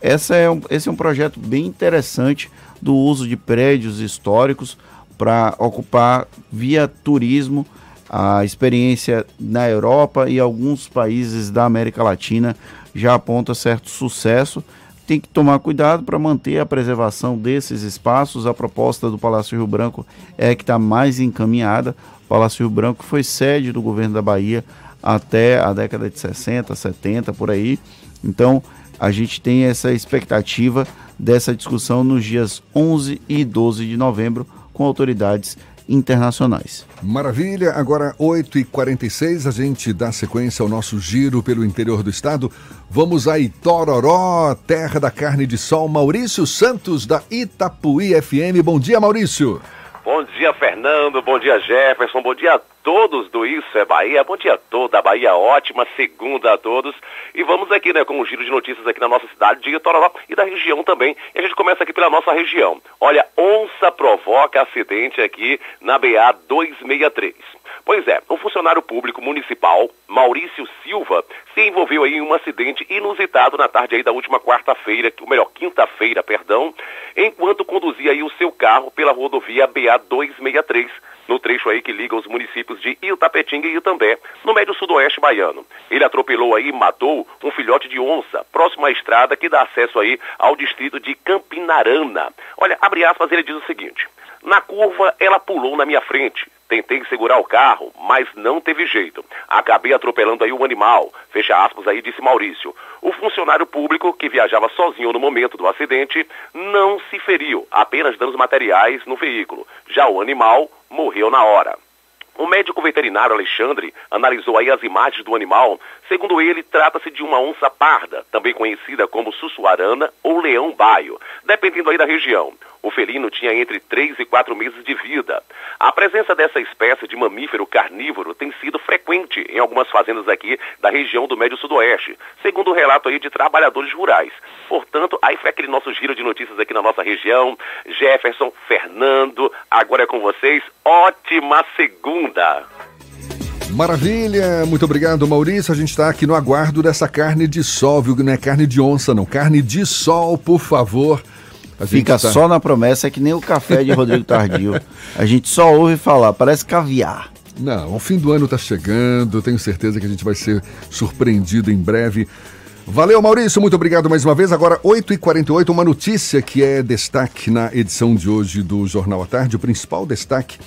Essa é um, esse é um projeto bem interessante do uso de prédios históricos para ocupar via turismo a experiência na Europa e alguns países da América Latina já aponta certo sucesso. Tem que tomar cuidado para manter a preservação desses espaços. A proposta do Palácio Rio Branco é que está mais encaminhada. O Palácio Rio Branco foi sede do governo da Bahia até a década de 60, 70, por aí. Então, a gente tem essa expectativa dessa discussão nos dias 11 e 12 de novembro com autoridades internacionais. Maravilha, agora 8h46, a gente dá sequência ao nosso giro pelo interior do estado. Vamos a Itororó, terra da carne de sol. Maurício Santos, da Itapuí FM. Bom dia, Maurício. Bom dia, Fernando. Bom dia, Jefferson. Bom dia a todos do Isso é Bahia. Bom dia a toda a Bahia. Ótima segunda a todos. E vamos aqui, né, com um giro de notícias aqui na nossa cidade de Itororó e da região também. E a gente começa aqui pela nossa região. Olha, onça provoca acidente aqui na BA 263. Pois é, um funcionário público municipal, Maurício Silva, se envolveu em um acidente inusitado na tarde aí da última quarta-feira, ou melhor, quinta-feira, perdão, enquanto conduzia aí o seu carro pela rodovia BA 263, no trecho aí que liga os municípios de Itapetinga e Itambé, no médio sudoeste baiano. Ele atropelou aí e matou um filhote de onça, próximo à estrada que dá acesso aí ao distrito de Campinarana. Olha, abre aspas, ele diz o seguinte: na curva, ela pulou na minha frente. Tentei segurar o carro, mas não teve jeito. Acabei atropelando aí o animal. Fecha aspas aí, disse Maurício. O funcionário público, que viajava sozinho no momento do acidente, não se feriu, apenas danos materiais no veículo. Já o animal morreu na hora. O médico veterinário Alexandre analisou aí as imagens do animal. Segundo ele, trata-se de uma onça parda, também conhecida como sussuarana ou leão baio, dependendo aí da região. O felino tinha entre 3 e 4 meses de vida. A presença dessa espécie de mamífero carnívoro tem sido frequente em algumas fazendas aqui da região do Médio Sudoeste, segundo o relato aí de trabalhadores rurais. Portanto, aí foi aquele nosso giro de notícias aqui na nossa região. Jefferson, Fernando, agora é com vocês. Ótima segunda! Maravilha, muito obrigado Maurício. A gente está aqui no aguardo dessa carne de sol, viu? Não é carne de onça, não. Carne de sol, por favor. Fica tá... só na promessa, é que nem o café de Rodrigo Tardio. A gente só ouve falar, parece caviar. Não, o fim do ano está chegando, tenho certeza que a gente vai ser surpreendido em breve. Valeu, Maurício, muito obrigado mais uma vez. Agora, 8h48, uma notícia que é destaque na edição de hoje do Jornal à Tarde, o principal destaque.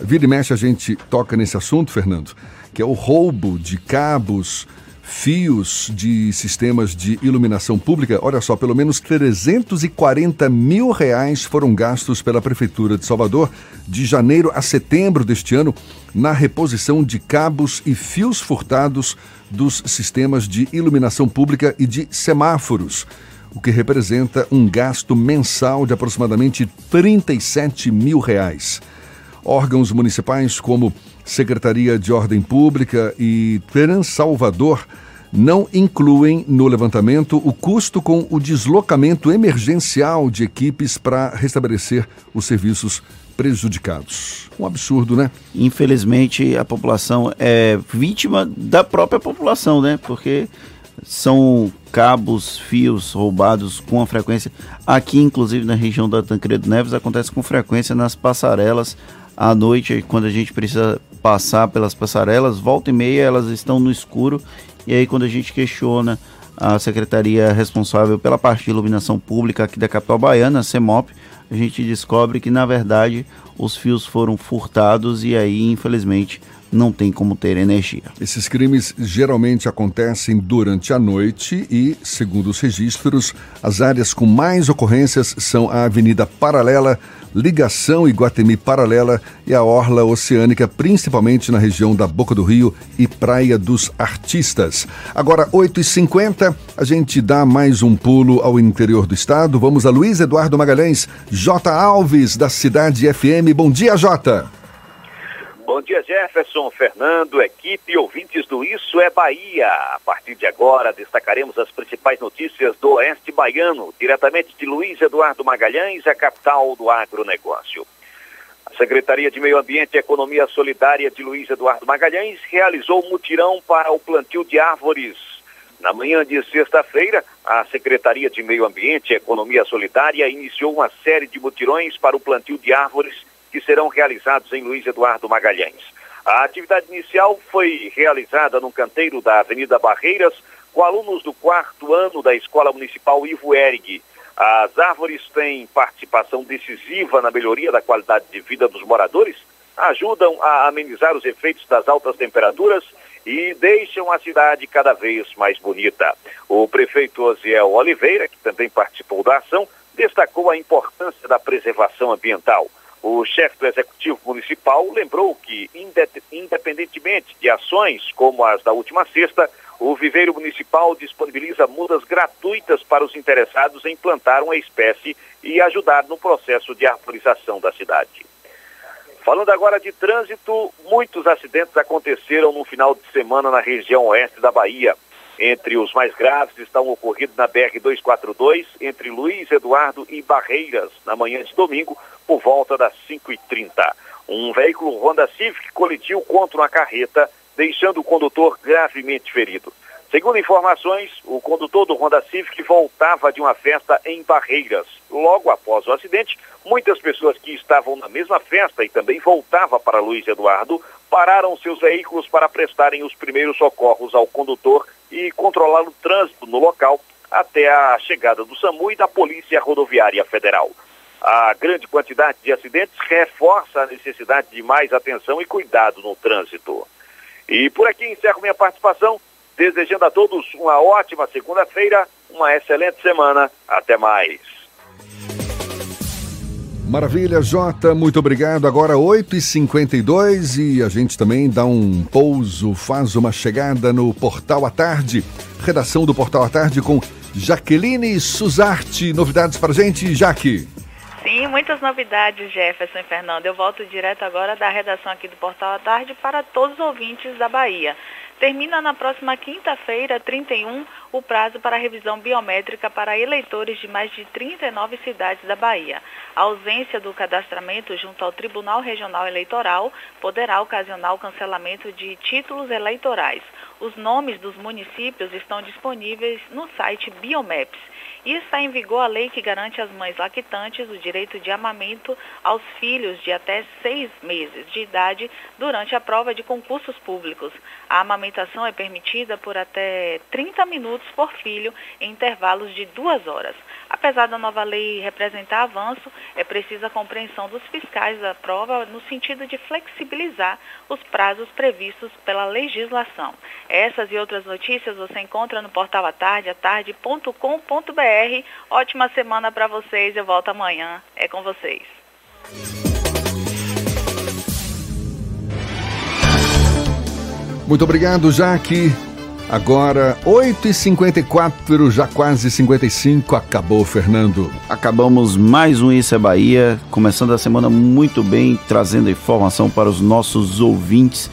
Vira e mexe a gente toca nesse assunto, Fernando, que é o roubo de cabos fios de sistemas de iluminação pública. Olha só, pelo menos 340 mil reais foram gastos pela Prefeitura de Salvador de janeiro a setembro deste ano na reposição de cabos e fios furtados dos sistemas de iluminação pública e de semáforos, o que representa um gasto mensal de aproximadamente 37 mil reais. Órgãos municipais como Secretaria de Ordem Pública e Trans Salvador não incluem no levantamento o custo com o deslocamento emergencial de equipes para restabelecer os serviços prejudicados. Um absurdo, né? Infelizmente, a população é vítima da própria população, né? Porque são cabos, fios roubados com a frequência. Aqui, inclusive, na região da Tancredo Neves, acontece com frequência nas passarelas à noite, quando a gente precisa passar pelas passarelas, volta e meia elas estão no escuro. E aí, quando a gente questiona a secretaria responsável pela parte de iluminação pública aqui da capital baiana, a CEMOP, a gente descobre que na verdade os fios foram furtados e aí, infelizmente, não tem como ter energia. Esses crimes geralmente acontecem durante a noite e, segundo os registros, as áreas com mais ocorrências são a Avenida Paralela, Ligação Iguatemi Paralela e a Orla Oceânica, principalmente na região da Boca do Rio e Praia dos Artistas. Agora, 8h50, a gente dá mais um pulo ao interior do estado. Vamos a Luiz Eduardo Magalhães, J. Alves, da Cidade FM. Bom dia, Jota. Bom dia, Jefferson, Fernando, equipe e ouvintes do Isso é Bahia. A partir de agora, destacaremos as principais notícias do Oeste Baiano, diretamente de Luiz Eduardo Magalhães, a capital do agronegócio. A Secretaria de Meio Ambiente e Economia Solidária de Luiz Eduardo Magalhães realizou um mutirão para o plantio de árvores. Na manhã de sexta-feira, a Secretaria de Meio Ambiente e Economia Solidária iniciou uma série de mutirões para o plantio de árvores que serão realizados em Luiz Eduardo Magalhães. A atividade inicial foi realizada no canteiro da Avenida Barreiras com alunos do quarto ano da Escola Municipal Ivo Erig. As árvores têm participação decisiva na melhoria da qualidade de vida dos moradores, ajudam a amenizar os efeitos das altas temperaturas e deixam a cidade cada vez mais bonita. O prefeito Osiel Oliveira, que também participou da ação, destacou a importância da preservação ambiental. O chefe do Executivo Municipal lembrou que, independentemente de ações como as da última sexta, o Viveiro Municipal disponibiliza mudas gratuitas para os interessados em plantar uma espécie e ajudar no processo de arborização da cidade. Falando agora de trânsito, muitos acidentes aconteceram no final de semana na região oeste da Bahia. Entre os mais graves estão ocorridos na BR-242, entre Luiz Eduardo e Barreiras, na manhã de domingo, por volta das 5h30. Um veículo Honda Civic colidiu contra uma carreta, deixando o condutor gravemente ferido. Segundo informações, o condutor do Honda Civic voltava de uma festa em Barreiras. Logo após o acidente, muitas pessoas que estavam na mesma festa e também voltavam para Luiz Eduardo pararam seus veículos para prestarem os primeiros socorros ao condutor e controlar o trânsito no local até a chegada do SAMU e da Polícia Rodoviária Federal. A grande quantidade de acidentes reforça a necessidade de mais atenção e cuidado no trânsito. E por aqui encerro minha participação, desejando a todos uma ótima segunda-feira, uma excelente semana. Até mais. Maravilha, Jota, muito obrigado. Agora 8h52 e a gente também dá um pouso, faz uma chegada no Portal à Tarde. Redação do Portal à Tarde com Jaqueline Suzarte. Novidades para gente, Jaque? Sim, muitas novidades, Jefferson e Fernando. Eu volto direto agora da redação aqui do Portal à Tarde para todos os ouvintes da Bahia. Termina na próxima quinta-feira, 31, o prazo para revisão biométrica para eleitores de mais de 39 cidades da Bahia. A ausência do cadastramento junto ao Tribunal Regional Eleitoral poderá ocasionar o cancelamento de títulos eleitorais. Os nomes dos municípios estão disponíveis no site Biomaps. E está em vigor a lei que garante às mães lactantes o direito de amamento aos filhos de até seis meses de idade durante a prova de concursos públicos. A amamentação é permitida por até 30 minutos por filho em intervalos de duas horas. Apesar da nova lei representar avanço, é precisa a compreensão dos fiscais da prova no sentido de flexibilizar os prazos previstos pela legislação. Essas e outras notícias você encontra no portal atardeatarde.com.br. Ótima semana para vocês, eu volto amanhã. É com vocês. Muito obrigado, Jaque. Agora, 8h54, já quase 55, acabou, Fernando. Acabamos mais um Isso é Bahia, começando a semana muito bem, trazendo informação para os nossos ouvintes.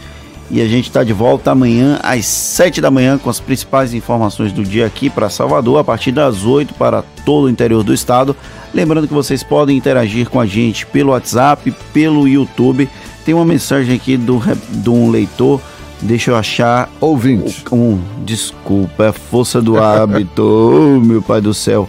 E a gente está de volta amanhã às 7 da manhã com as principais informações do dia aqui para Salvador, a partir das 8 para todo o interior do estado. Lembrando que vocês podem interagir com a gente pelo WhatsApp, pelo YouTube. Tem uma mensagem aqui do, de um leitor Deixa eu achar. Ouvinte. Um, desculpa, é força do hábito. oh, meu pai do céu.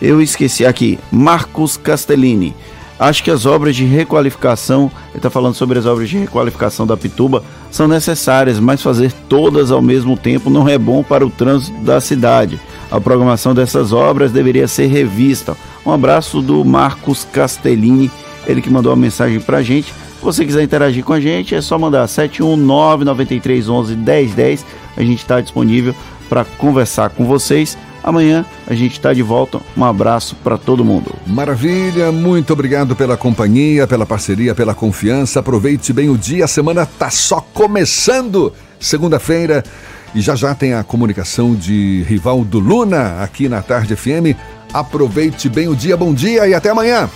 Eu esqueci aqui. Marcos Castellini. Acho que as obras de requalificação, ele está falando sobre as obras de requalificação da Pituba, são necessárias, mas fazer todas ao mesmo tempo não é bom para o trânsito da cidade. A programação dessas obras deveria ser revista. Um abraço do Marcos Castellini, ele que mandou a mensagem para a gente. Se você quiser interagir com a gente, é só mandar 71993111010. A gente está disponível para conversar com vocês. Amanhã a gente está de volta. Um abraço para todo mundo. Maravilha, muito obrigado pela companhia, pela parceria, pela confiança. Aproveite bem o dia, a semana tá só começando. Segunda-feira e já já tem a comunicação de Rivaldo Luna aqui na Tarde FM. Aproveite bem o dia, bom dia e até amanhã.